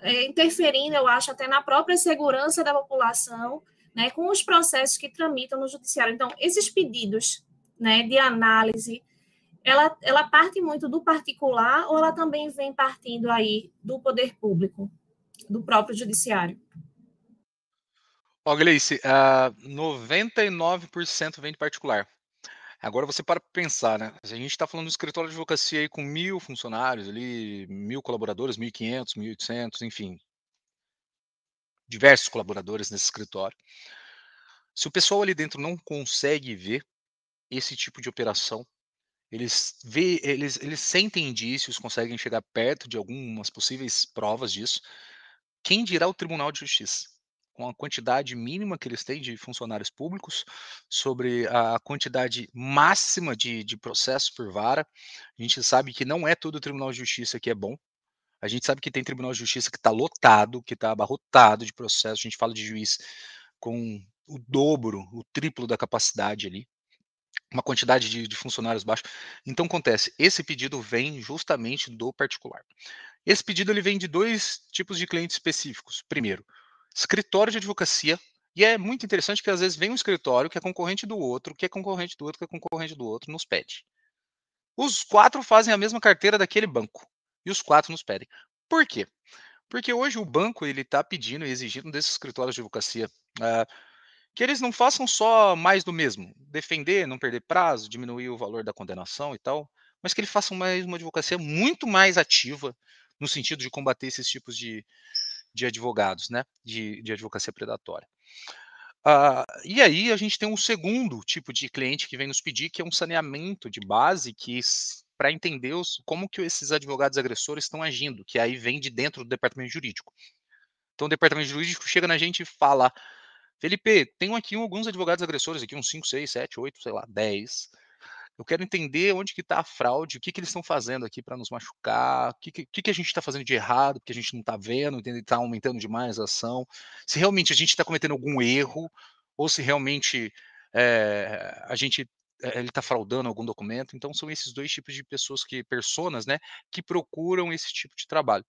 é, interferindo, eu acho, até na própria segurança da população né, com os processos que tramitam no judiciário. Então, esses pedidos né, de análise, ela, ela parte muito do particular ou ela também vem partindo aí do poder público, do próprio judiciário?
Ó, Gleice, uh, 99% vem de particular. Agora você para pensar, né? A gente está falando um escritório de advocacia aí com mil funcionários ali, mil colaboradores, 1.500, 1.800, enfim, diversos colaboradores nesse escritório. Se o pessoal ali dentro não consegue ver esse tipo de operação, eles, vê, eles, eles sentem indícios, conseguem chegar perto de algumas possíveis provas disso. Quem dirá o Tribunal de Justiça? Com a quantidade mínima que eles têm de funcionários públicos, sobre a quantidade máxima de, de processos por vara. A gente sabe que não é todo o Tribunal de Justiça que é bom, a gente sabe que tem Tribunal de Justiça que está lotado, que está abarrotado de processos. A gente fala de juiz com o dobro, o triplo da capacidade ali, uma quantidade de, de funcionários baixo. Então acontece, esse pedido vem justamente do particular. Esse pedido ele vem de dois tipos de clientes específicos. Primeiro, escritório de advocacia, e é muito interessante que às vezes vem um escritório que é concorrente do outro, que é concorrente do outro, que é concorrente do outro, nos pede. Os quatro fazem a mesma carteira daquele banco e os quatro nos pedem. Por quê? Porque hoje o banco ele está pedindo e exigindo desses escritórios de advocacia uh, que eles não façam só mais do mesmo, defender, não perder prazo, diminuir o valor da condenação e tal, mas que eles façam mais uma advocacia muito mais ativa no sentido de combater esses tipos de, de advogados, né, de, de advocacia predatória. Uh, e aí a gente tem um segundo tipo de cliente que vem nos pedir, que é um saneamento de base que para entender os, como que esses advogados agressores estão agindo, que aí vem de dentro do departamento jurídico. Então o departamento jurídico chega na gente e fala, Felipe, tenho aqui alguns advogados agressores, aqui uns 5, 6, 7, 8, sei lá, 10. Eu quero entender onde que está a fraude, o que, que eles estão fazendo aqui para nos machucar, o que, que, que a gente está fazendo de errado, porque a gente não está vendo, está aumentando demais a ação, se realmente a gente está cometendo algum erro, ou se realmente é, a gente ele está fraudando algum documento. Então são esses dois tipos de pessoas que, personas, né, que procuram esse tipo de trabalho.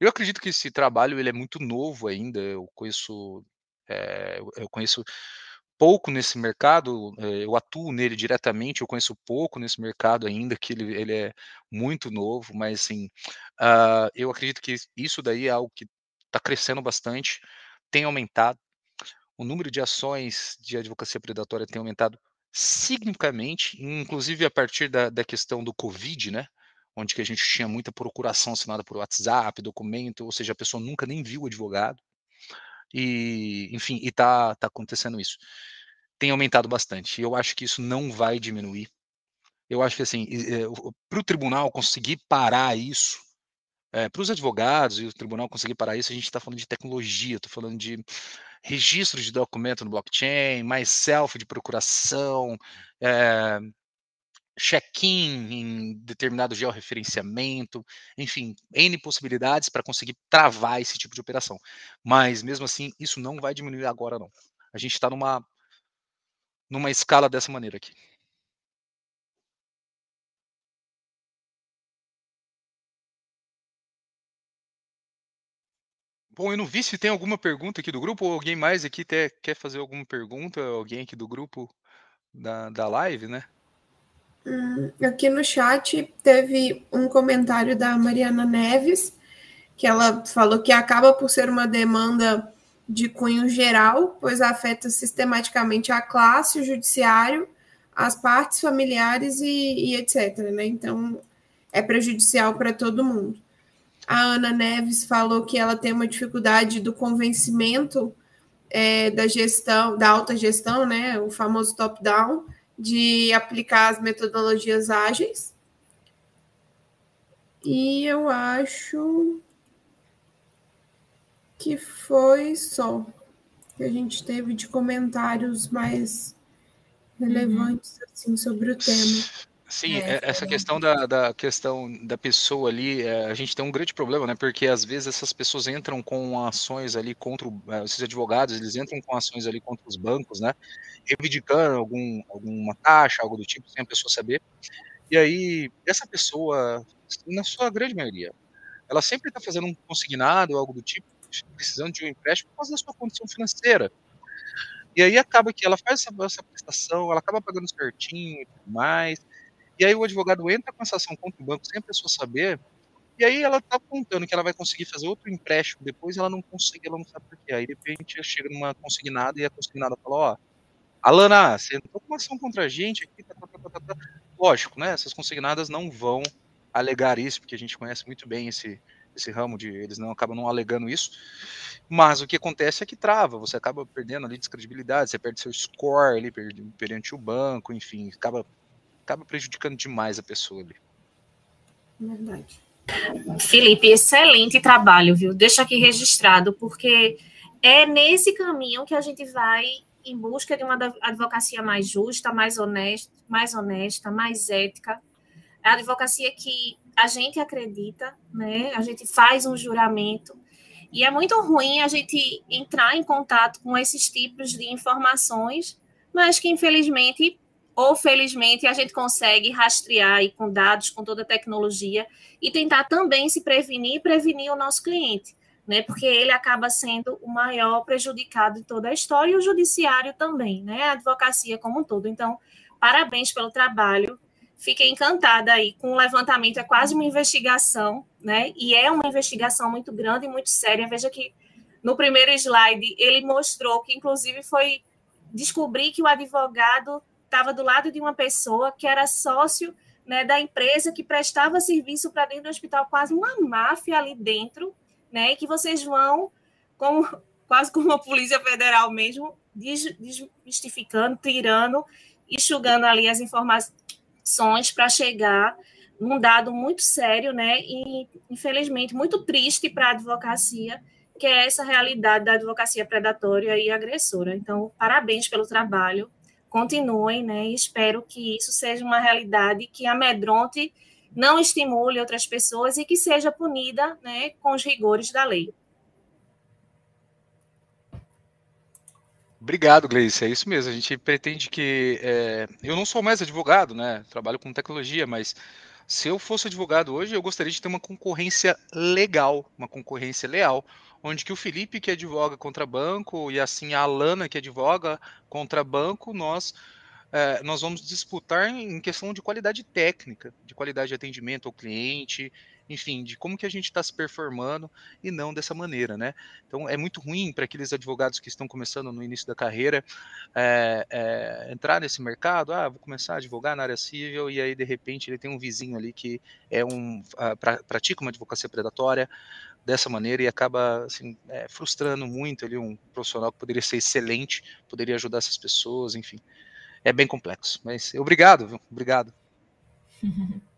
Eu acredito que esse trabalho ele é muito novo ainda. Eu conheço, é, eu conheço pouco nesse mercado. É, eu atuo nele diretamente. Eu conheço pouco nesse mercado ainda, que ele, ele é muito novo. Mas assim, uh, eu acredito que isso daí é algo que está crescendo bastante, tem aumentado. O número de ações de advocacia predatória tem aumentado significativamente, inclusive a partir da, da questão do Covid, né? Onde que a gente tinha muita procuração assinada por WhatsApp, documento, ou seja, a pessoa nunca nem viu o advogado. E, enfim, e tá, tá acontecendo isso. Tem aumentado bastante. E eu acho que isso não vai diminuir. Eu acho que assim, para o tribunal conseguir parar isso, é, para os advogados e o tribunal conseguir parar isso, a gente está falando de tecnologia, estou falando de registro de documento no blockchain, mais self de procuração, é, check-in em determinado georreferenciamento, enfim, N possibilidades para conseguir travar esse tipo de operação. Mas, mesmo assim, isso não vai diminuir agora, não. A gente está numa, numa escala dessa maneira aqui. Bom, eu não vi se tem alguma pergunta aqui do grupo, ou alguém mais aqui quer, quer fazer alguma pergunta, alguém aqui do grupo da, da live, né?
Hum, aqui no chat teve um comentário da Mariana Neves, que ela falou que acaba por ser uma demanda de cunho geral, pois afeta sistematicamente a classe, o judiciário, as partes familiares e, e etc. Né? Então, é prejudicial para todo mundo. A Ana Neves falou que ela tem uma dificuldade do convencimento é, da gestão, da alta gestão, né, o famoso top-down, de aplicar as metodologias ágeis. E eu acho que foi só que a gente teve de comentários mais relevantes uhum. assim sobre o tema.
Sim, é, essa questão da, da questão da pessoa ali, é, a gente tem um grande problema, né? Porque às vezes essas pessoas entram com ações ali contra o, é, esses advogados, eles entram com ações ali contra os bancos, né? Reivindicando algum, alguma taxa, algo do tipo, sem a pessoa saber. E aí, essa pessoa, na sua grande maioria, ela sempre está fazendo um consignado, algo do tipo, precisando de um empréstimo por causa da sua condição financeira. E aí acaba que ela faz essa, essa prestação, ela acaba pagando certinho e tudo mais e aí o advogado entra com essa ação contra o banco sem a pessoa saber, e aí ela tá contando que ela vai conseguir fazer outro empréstimo depois, ela não consegue, ela não sabe por quê. Aí de repente chega numa consignada e a consignada fala, ó, Alana, você entrou com uma ação contra a gente aqui, tá, tá, tá, tá, tá. lógico, né? Essas consignadas não vão alegar isso, porque a gente conhece muito bem esse, esse ramo de eles não acabam não alegando isso. Mas o que acontece é que trava, você acaba perdendo ali descredibilidade, você perde seu score ali perante o banco, enfim, acaba acaba prejudicando demais a pessoa ali.
Verdade.
Felipe, excelente trabalho, viu? Deixa aqui registrado, porque é nesse caminho que a gente vai em busca de uma advocacia mais justa, mais honesta, mais honesta, mais ética. É a advocacia que a gente acredita, né? A gente faz um juramento e é muito ruim a gente entrar em contato com esses tipos de informações, mas que infelizmente ou felizmente a gente consegue rastrear e com dados, com toda a tecnologia e tentar também se prevenir e prevenir o nosso cliente, né? Porque ele acaba sendo o maior prejudicado de toda a história e o judiciário também, né? A advocacia como um todo. Então, parabéns pelo trabalho. Fiquei encantada aí com o levantamento, é quase uma investigação, né? E é uma investigação muito grande e muito séria. Veja que no primeiro slide ele mostrou que inclusive foi descobrir que o advogado estava do lado de uma pessoa que era sócio né, da empresa que prestava serviço para dentro do hospital, quase uma máfia ali dentro, né, e que vocês vão, como, [LAUGHS] quase como a Polícia Federal mesmo, desmistificando, tirando, enxugando ali as informações para chegar num dado muito sério, né, e infelizmente muito triste para a advocacia, que é essa realidade da advocacia predatória e agressora. Então, parabéns pelo trabalho continuem, né? E espero que isso seja uma realidade que amedronte, não estimule outras pessoas e que seja punida, né, com os rigores da lei.
Obrigado, Gleice. É isso mesmo. A gente pretende que. É... Eu não sou mais advogado, né? Trabalho com tecnologia, mas se eu fosse advogado hoje, eu gostaria de ter uma concorrência legal, uma concorrência leal, onde que o Felipe que advoga contra banco e assim a Alana que advoga contra banco, nós é, nós vamos disputar em questão de qualidade técnica, de qualidade de atendimento ao cliente, enfim, de como que a gente está se performando e não dessa maneira, né? Então é muito ruim para aqueles advogados que estão começando no início da carreira é, é, entrar nesse mercado, ah, vou começar a advogar na área civil e aí de repente ele tem um vizinho ali que é um uh, pra, pratica uma advocacia predatória dessa maneira e acaba assim, é, frustrando muito ali um profissional que poderia ser excelente, poderia ajudar essas pessoas, enfim, é bem complexo. Mas obrigado, viu? obrigado. [LAUGHS]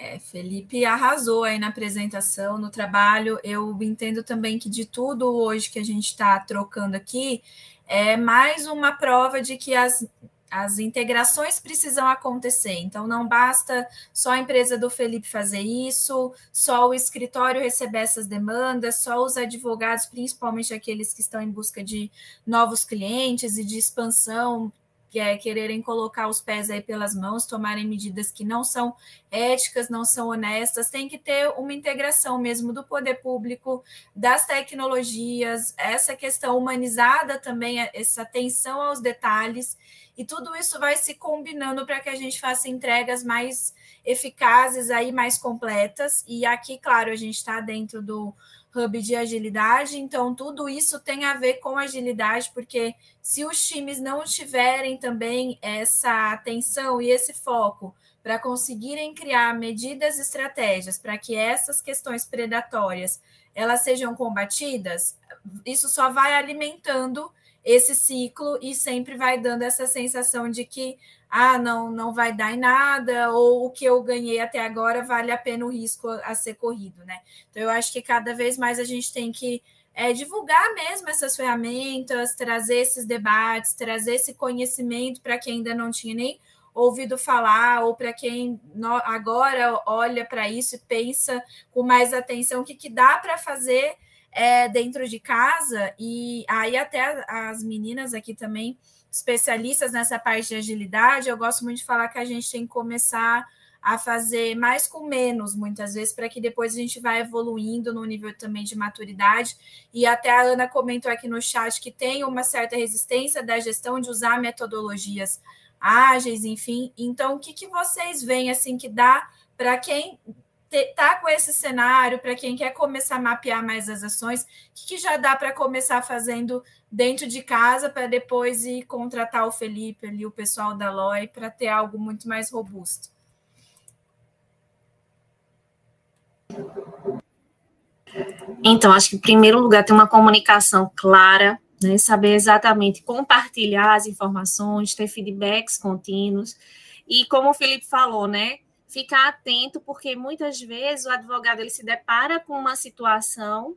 É, Felipe arrasou aí na apresentação, no trabalho. Eu entendo também que de tudo hoje que a gente está trocando aqui, é mais uma prova de que as, as integrações precisam acontecer. Então, não basta só a empresa do Felipe fazer isso, só o escritório receber essas demandas, só os advogados, principalmente aqueles que estão em busca de novos clientes e de expansão, é quererem colocar os pés aí pelas mãos, tomarem medidas que não são éticas, não são honestas, tem que ter uma integração mesmo do poder público, das tecnologias, essa questão humanizada também, essa atenção aos detalhes, e tudo isso vai se combinando para que a gente faça entregas mais eficazes aí, mais completas, e aqui, claro, a gente está dentro do hub de agilidade, então tudo isso tem a ver com agilidade, porque se os times não tiverem também essa atenção e esse foco para conseguirem criar medidas e estratégias para que essas questões predatórias elas sejam combatidas, isso só vai alimentando esse ciclo e sempre vai dando essa sensação de que ah, não, não vai dar em nada, ou o que eu ganhei até agora vale a pena o risco a, ser corrido, né? Então, eu acho que cada vez mais a gente tem que é, divulgar mesmo essas ferramentas, trazer esses debates, trazer esse conhecimento para quem ainda não tinha nem ouvido falar, ou para quem agora olha para isso e pensa com mais atenção o que, que dá para fazer é, dentro de casa, e aí até as meninas aqui também especialistas nessa parte de agilidade, eu gosto muito de falar que a gente tem que começar a fazer mais com menos, muitas vezes, para que depois a gente vá evoluindo no nível também de maturidade. E até a Ana comentou aqui no chat que tem uma certa resistência da gestão de usar metodologias ágeis, enfim. Então, o que, que vocês veem assim que dá para quem tá com esse cenário, para quem quer começar a mapear mais as ações, o que, que já dá para começar fazendo dentro de casa para depois ir contratar o Felipe ali, o pessoal da LOI, para ter algo muito mais robusto?
Então, acho que em primeiro lugar tem uma comunicação clara, né, saber exatamente compartilhar as informações, ter feedbacks contínuos. E como o Felipe falou, né, ficar atento, porque muitas vezes o advogado ele se depara com uma situação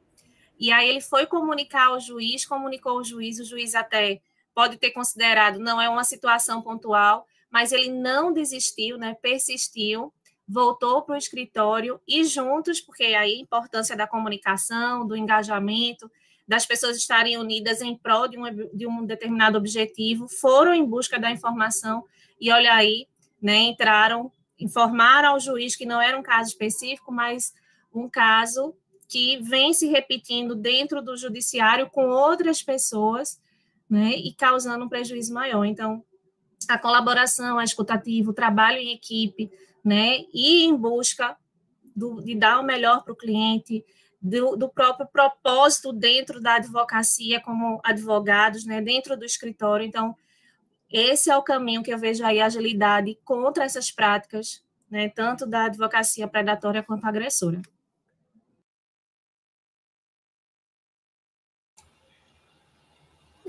e aí ele foi comunicar ao juiz, comunicou ao juiz, o juiz até pode ter considerado não é uma situação pontual, mas ele não desistiu, né, persistiu, voltou para o escritório e juntos, porque aí a importância da comunicação, do engajamento, das pessoas estarem unidas em prol de um, de um determinado objetivo, foram em busca da informação e olha aí, né, entraram informar ao juiz que não era um caso específico, mas um caso que vem se repetindo dentro do judiciário com outras pessoas, né, e causando um prejuízo maior. Então, a colaboração, a escutativa, o trabalho em equipe, né, e em busca do, de dar o melhor para o cliente, do, do, próprio propósito dentro da advocacia como advogados, né, dentro do escritório. Então, esse é o caminho que eu vejo aí, agilidade contra essas práticas, né, tanto da advocacia predatória quanto agressora.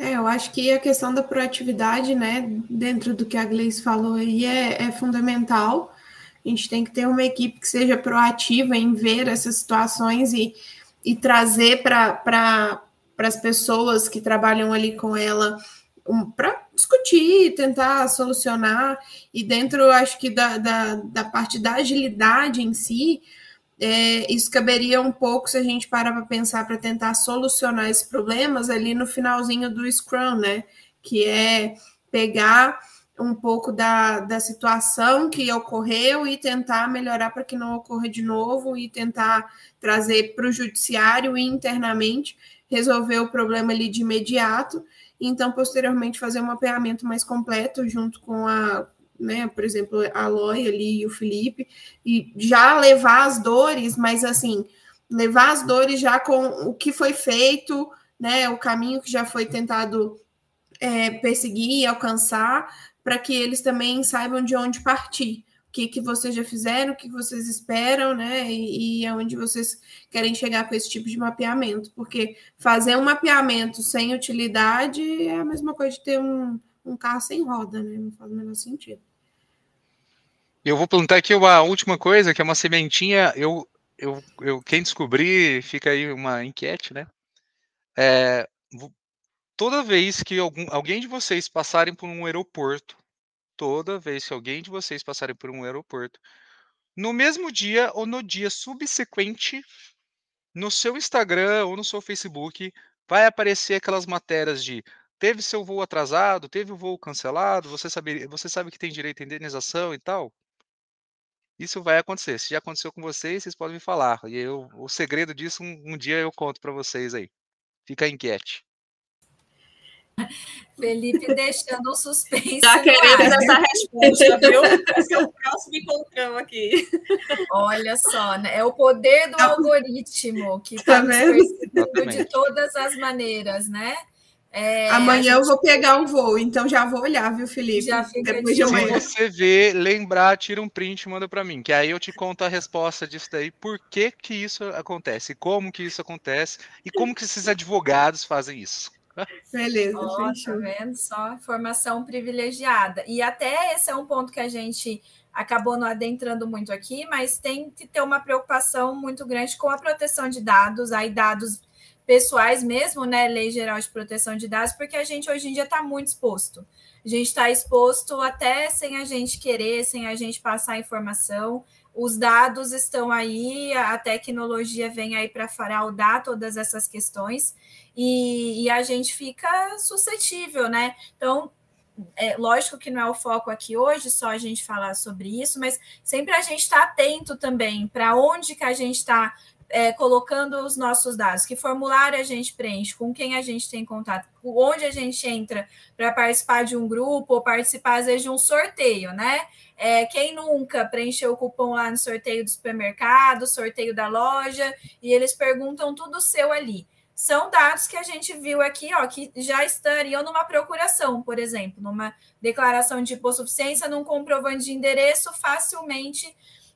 É, eu acho que a questão da proatividade, né, dentro do que a Gleice falou aí, é, é fundamental. A gente tem que ter uma equipe que seja proativa em ver essas situações e, e trazer para pra, as pessoas que trabalham ali com ela um, para discutir, tentar solucionar, e dentro, acho que da, da, da parte da agilidade em si, é, isso caberia um pouco se a gente parar para pensar para tentar solucionar esses problemas ali no finalzinho do Scrum, né? Que é pegar um pouco da, da situação que ocorreu e tentar melhorar para que não ocorra de novo e tentar trazer para o judiciário e internamente resolver o problema ali de imediato então, posteriormente, fazer um mapeamento mais completo junto com a, né? Por exemplo, a Loi ali e o Felipe, e já levar as dores, mas assim, levar as dores já com o que foi feito, né? O caminho que já foi tentado é, perseguir e alcançar, para que eles também saibam de onde partir. Que, que vocês já fizeram, o que vocês esperam, né? E, aonde vocês querem chegar com esse tipo de mapeamento. Porque fazer um mapeamento sem utilidade é a mesma coisa de ter um, um carro sem roda, né? Não faz o menor sentido.
Eu vou perguntar aqui uma última coisa, que é uma sementinha. Eu, eu, eu quem descobrir, fica aí uma enquete, né? É, toda vez que algum, alguém de vocês passarem por um aeroporto, toda vez que alguém de vocês passarem por um aeroporto, no mesmo dia ou no dia subsequente, no seu Instagram ou no seu Facebook, vai aparecer aquelas matérias de teve seu voo atrasado, teve o voo cancelado, você sabe, você sabe que tem direito à indenização e tal. Isso vai acontecer. Se já aconteceu com vocês, vocês podem me falar. E eu, o segredo disso, um, um dia eu conto para vocês aí. Fica enquete. [LAUGHS]
Felipe deixando o suspense.
Já queremos essa resposta, [LAUGHS] viu? Esse é o próximo encontrão aqui.
Olha só, né? é o poder do algoritmo que está tá de todas as maneiras, né?
É, amanhã gente... eu vou pegar um voo, então já vou olhar, viu, Felipe? Já
fica Depois de amanhã. Se você ver, lembrar, tira um print e manda para mim, que aí eu te conto a resposta disso daí, por que que isso acontece, como que isso acontece e como que esses advogados fazem isso.
Beleza,
oh, tá vendo só? Informação privilegiada. E até esse é um ponto que a gente acabou não adentrando muito aqui, mas tem que ter uma preocupação muito grande com a proteção de dados, aí dados pessoais mesmo, né? Lei Geral de Proteção de Dados, porque a gente hoje em dia está muito exposto. A gente está exposto até sem a gente querer, sem a gente passar informação. Os dados estão aí, a tecnologia vem aí para fraudar todas essas questões e, e, a gente fica suscetível, né? Então, é lógico que não é o foco aqui hoje, só a gente falar sobre isso, mas sempre a gente está atento também para onde que a gente está é, colocando os nossos dados, que formulário a gente preenche, com quem a gente tem contato, onde a gente entra para participar de um grupo ou participar, às vezes, de um sorteio, né? É, quem nunca preencheu o cupom lá no sorteio do supermercado, sorteio da loja, e eles perguntam tudo seu ali. São dados que a gente viu aqui, ó, que já estariam numa procuração, por exemplo, numa declaração de hipossuficiência, num comprovante de endereço, facilmente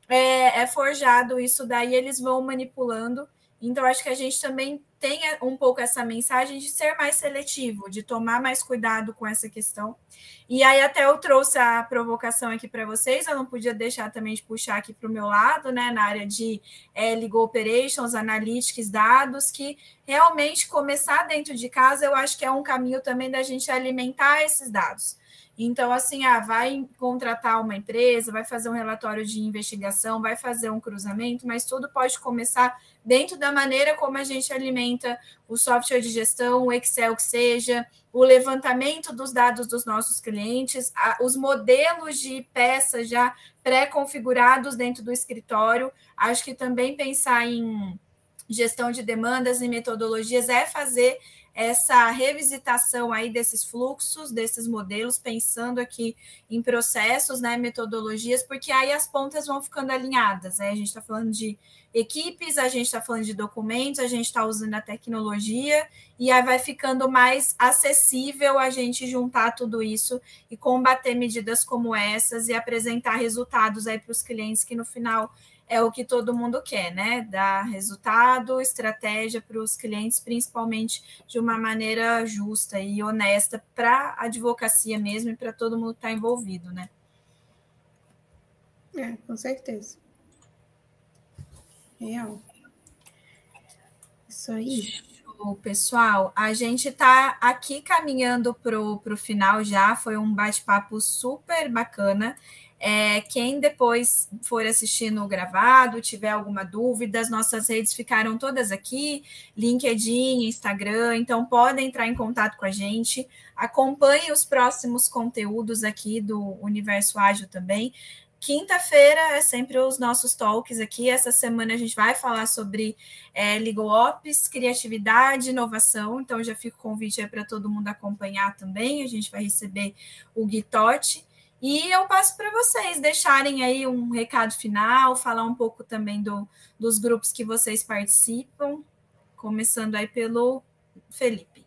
é, é forjado isso daí, eles vão manipulando. Então, acho que a gente também tem um pouco essa mensagem de ser mais seletivo, de tomar mais cuidado com essa questão. E aí, até eu trouxe a provocação aqui para vocês, eu não podia deixar também de puxar aqui para o meu lado, né, na área de é, Legal Operations, Analytics, dados, que realmente começar dentro de casa, eu acho que é um caminho também da gente alimentar esses dados. Então, assim, ah, vai contratar uma empresa, vai fazer um relatório de investigação, vai fazer um cruzamento, mas tudo pode começar dentro da maneira como a gente alimenta o software de gestão, o Excel que seja, o levantamento dos dados dos nossos clientes, os modelos de peças já pré-configurados dentro do escritório. Acho que também pensar em gestão de demandas e metodologias é fazer essa revisitação aí desses fluxos, desses modelos, pensando aqui em processos, né, metodologias, porque aí as pontas vão ficando alinhadas, né? A gente está falando de equipes, a gente está falando de documentos, a gente está usando a tecnologia, e aí vai ficando mais acessível a gente juntar tudo isso e combater medidas como essas e apresentar resultados aí para os clientes que no final é o que todo mundo quer, né? Dar resultado, estratégia para os clientes, principalmente de uma maneira justa e honesta para a advocacia mesmo e para todo mundo que está envolvido, né?
É, com certeza. Real. Isso aí.
Show, pessoal. A gente está aqui caminhando para o final já. Foi um bate-papo super bacana. É, quem depois for assistindo o gravado, tiver alguma dúvida, as nossas redes ficaram todas aqui: LinkedIn, Instagram, então podem entrar em contato com a gente. Acompanhe os próximos conteúdos aqui do Universo Ágil também. Quinta-feira é sempre os nossos talks aqui. Essa semana a gente vai falar sobre é, Legal Ops, criatividade, inovação. Então já fica o convite para todo mundo acompanhar também. A gente vai receber o Guitote. E eu passo para vocês deixarem aí um recado final, falar um pouco também do, dos grupos que vocês participam, começando aí pelo Felipe.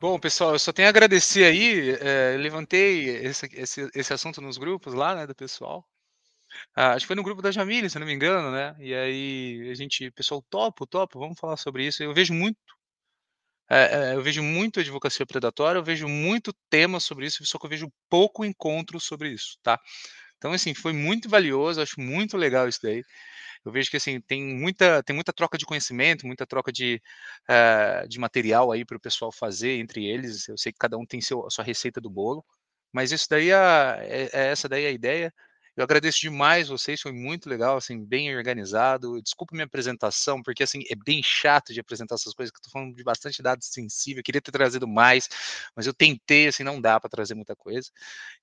Bom, pessoal, eu só tenho a agradecer aí. É, levantei esse, esse, esse assunto nos grupos lá, né, do pessoal. Ah, acho que foi no grupo da Jamile, se não me engano, né? E aí a gente, pessoal, topo, topo, vamos falar sobre isso. Eu vejo muito, eu vejo muito advocacia predatória, eu vejo muito tema sobre isso, só que eu vejo pouco encontro sobre isso, tá? Então, assim, foi muito valioso, acho muito legal isso daí eu vejo que assim tem muita tem muita troca de conhecimento, muita troca de, uh, de material aí para o pessoal fazer entre eles. Eu sei que cada um tem seu, a sua receita do bolo, mas isso daí é, é, é essa daí a ideia. Eu agradeço demais vocês, foi muito legal, assim, bem organizado. Desculpa minha apresentação, porque assim é bem chato de apresentar essas coisas, que eu tô falando de bastante dados sensível, queria ter trazido mais, mas eu tentei, assim, não dá para trazer muita coisa.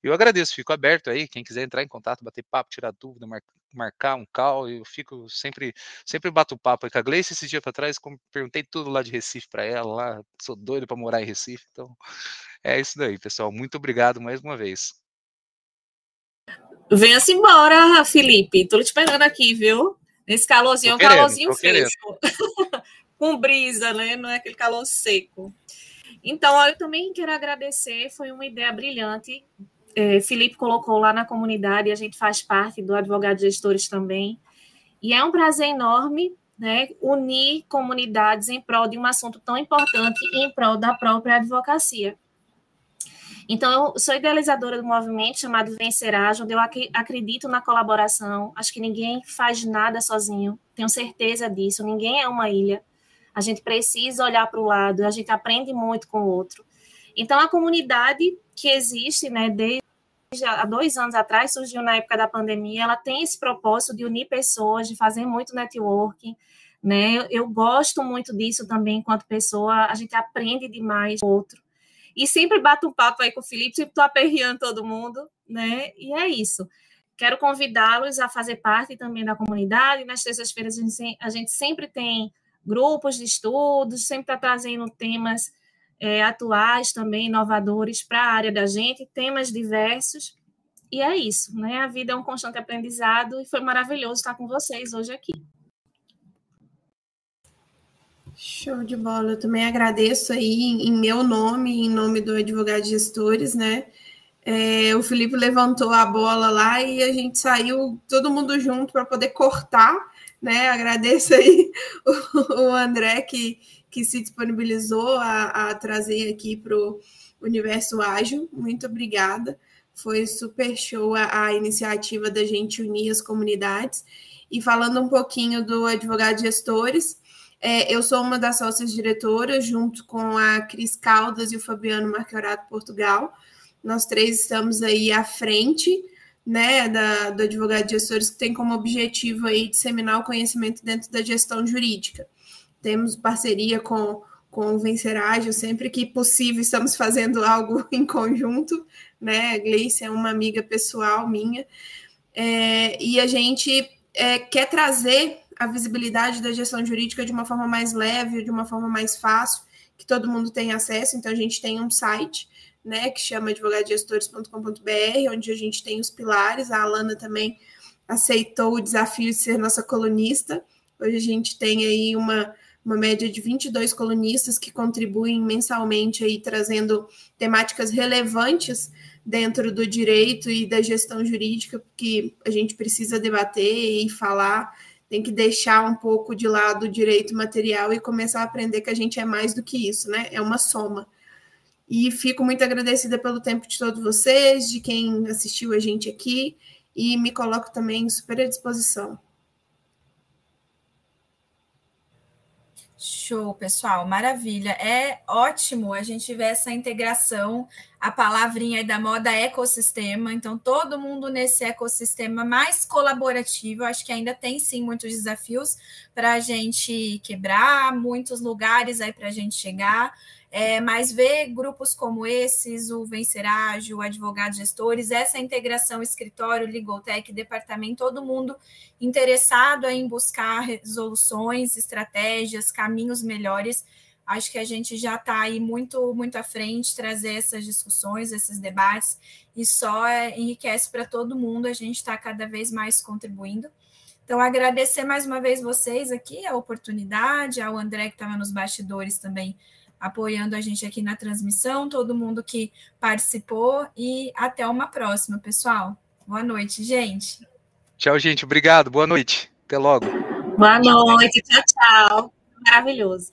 Eu agradeço, fico aberto aí, quem quiser entrar em contato, bater papo, tirar dúvida, mar marcar um call, eu fico sempre sempre bato papo aí com a Gleice esse dia para trás, perguntei tudo lá de Recife para ela, lá, sou doido para morar em Recife, então é isso daí, pessoal. Muito obrigado mais uma vez.
Venha-se embora, Felipe. Tô te esperando aqui, viu? Nesse calorzinho, um calorzinho fresco. [LAUGHS] Com brisa, né? Não é aquele calor seco. Então, eu também quero agradecer, foi uma ideia brilhante. É, Felipe colocou lá na comunidade, a gente faz parte do Advogado Gestores também. E é um prazer enorme né, unir comunidades em prol de um assunto tão importante e em prol da própria advocacia. Então, eu sou idealizadora do movimento chamado Vencerage, onde eu ac acredito na colaboração. Acho que ninguém faz nada sozinho, tenho certeza disso. Ninguém é uma ilha. A gente precisa olhar para o lado, a gente aprende muito com o outro. Então, a comunidade que existe, né, desde há dois anos atrás, surgiu na época da pandemia, ela tem esse propósito de unir pessoas, de fazer muito networking, né? Eu, eu gosto muito disso também enquanto pessoa, a gente aprende demais com o outro. E sempre bato um papo aí com o Felipe, sempre estou aperreando todo mundo, né? E é isso. Quero convidá-los a fazer parte também da comunidade. Nas terças-feiras a gente, a gente sempre tem grupos de estudos, sempre está trazendo temas é, atuais também, inovadores para a área da gente, temas diversos. E é isso, né? A vida é um constante aprendizado e foi maravilhoso estar com vocês hoje aqui.
Show de bola. Eu também agradeço aí em meu nome, em nome do Advogado Gestores, né? É, o Felipe levantou a bola lá e a gente saiu todo mundo junto para poder cortar, né? Agradeço aí [LAUGHS] o, o, André que, que se disponibilizou a, a trazer aqui para o Universo Ágil. Muito obrigada. Foi super show a, a iniciativa da gente unir as comunidades. E falando um pouquinho do Advogado Gestores, é, eu sou uma das sócias diretoras, junto com a Cris Caldas e o Fabiano Marquiorato Portugal. Nós três estamos aí à frente né, da, do advogado de gestores, que tem como objetivo aí disseminar o conhecimento dentro da gestão jurídica. Temos parceria com, com o Venceragem, sempre que possível estamos fazendo [LAUGHS] algo em conjunto, né? A Gleice é uma amiga pessoal minha, é, e a gente é, quer trazer a visibilidade da gestão jurídica de uma forma mais leve, de uma forma mais fácil, que todo mundo tem acesso. Então, a gente tem um site, né, que chama advogadogestores.com.br, onde a gente tem os pilares. A Alana também aceitou o desafio de ser nossa colunista. Hoje a gente tem aí uma, uma média de 22 colunistas que contribuem mensalmente aí trazendo temáticas relevantes dentro do direito e da gestão jurídica que a gente precisa debater e falar tem que deixar um pouco de lado o direito material e começar a aprender que a gente é mais do que isso, né? É uma soma. E fico muito agradecida pelo tempo de todos vocês, de quem assistiu a gente aqui, e me coloco também super à disposição.
Show, pessoal, maravilha. É ótimo a gente ver essa integração, a palavrinha aí da moda ecossistema. Então, todo mundo nesse ecossistema mais colaborativo. Acho que ainda tem sim muitos desafios para a gente quebrar, muitos lugares aí para a gente chegar. É, mas ver grupos como esses, o Vencerage, o Advogado Gestores, essa integração escritório, Legal Tech, departamento, todo mundo interessado em buscar resoluções, estratégias, caminhos melhores, Acho que a gente já está aí muito, muito à frente, trazer essas discussões, esses debates, e só é, enriquece para todo mundo, a gente está cada vez mais contribuindo. Então, agradecer mais uma vez vocês aqui, a oportunidade, ao André que estava nos bastidores também apoiando a gente aqui na transmissão, todo mundo que participou e até uma próxima, pessoal. Boa noite, gente.
Tchau, gente. Obrigado. Boa noite. Até logo.
Boa noite. Tchau, tchau. Maravilhoso.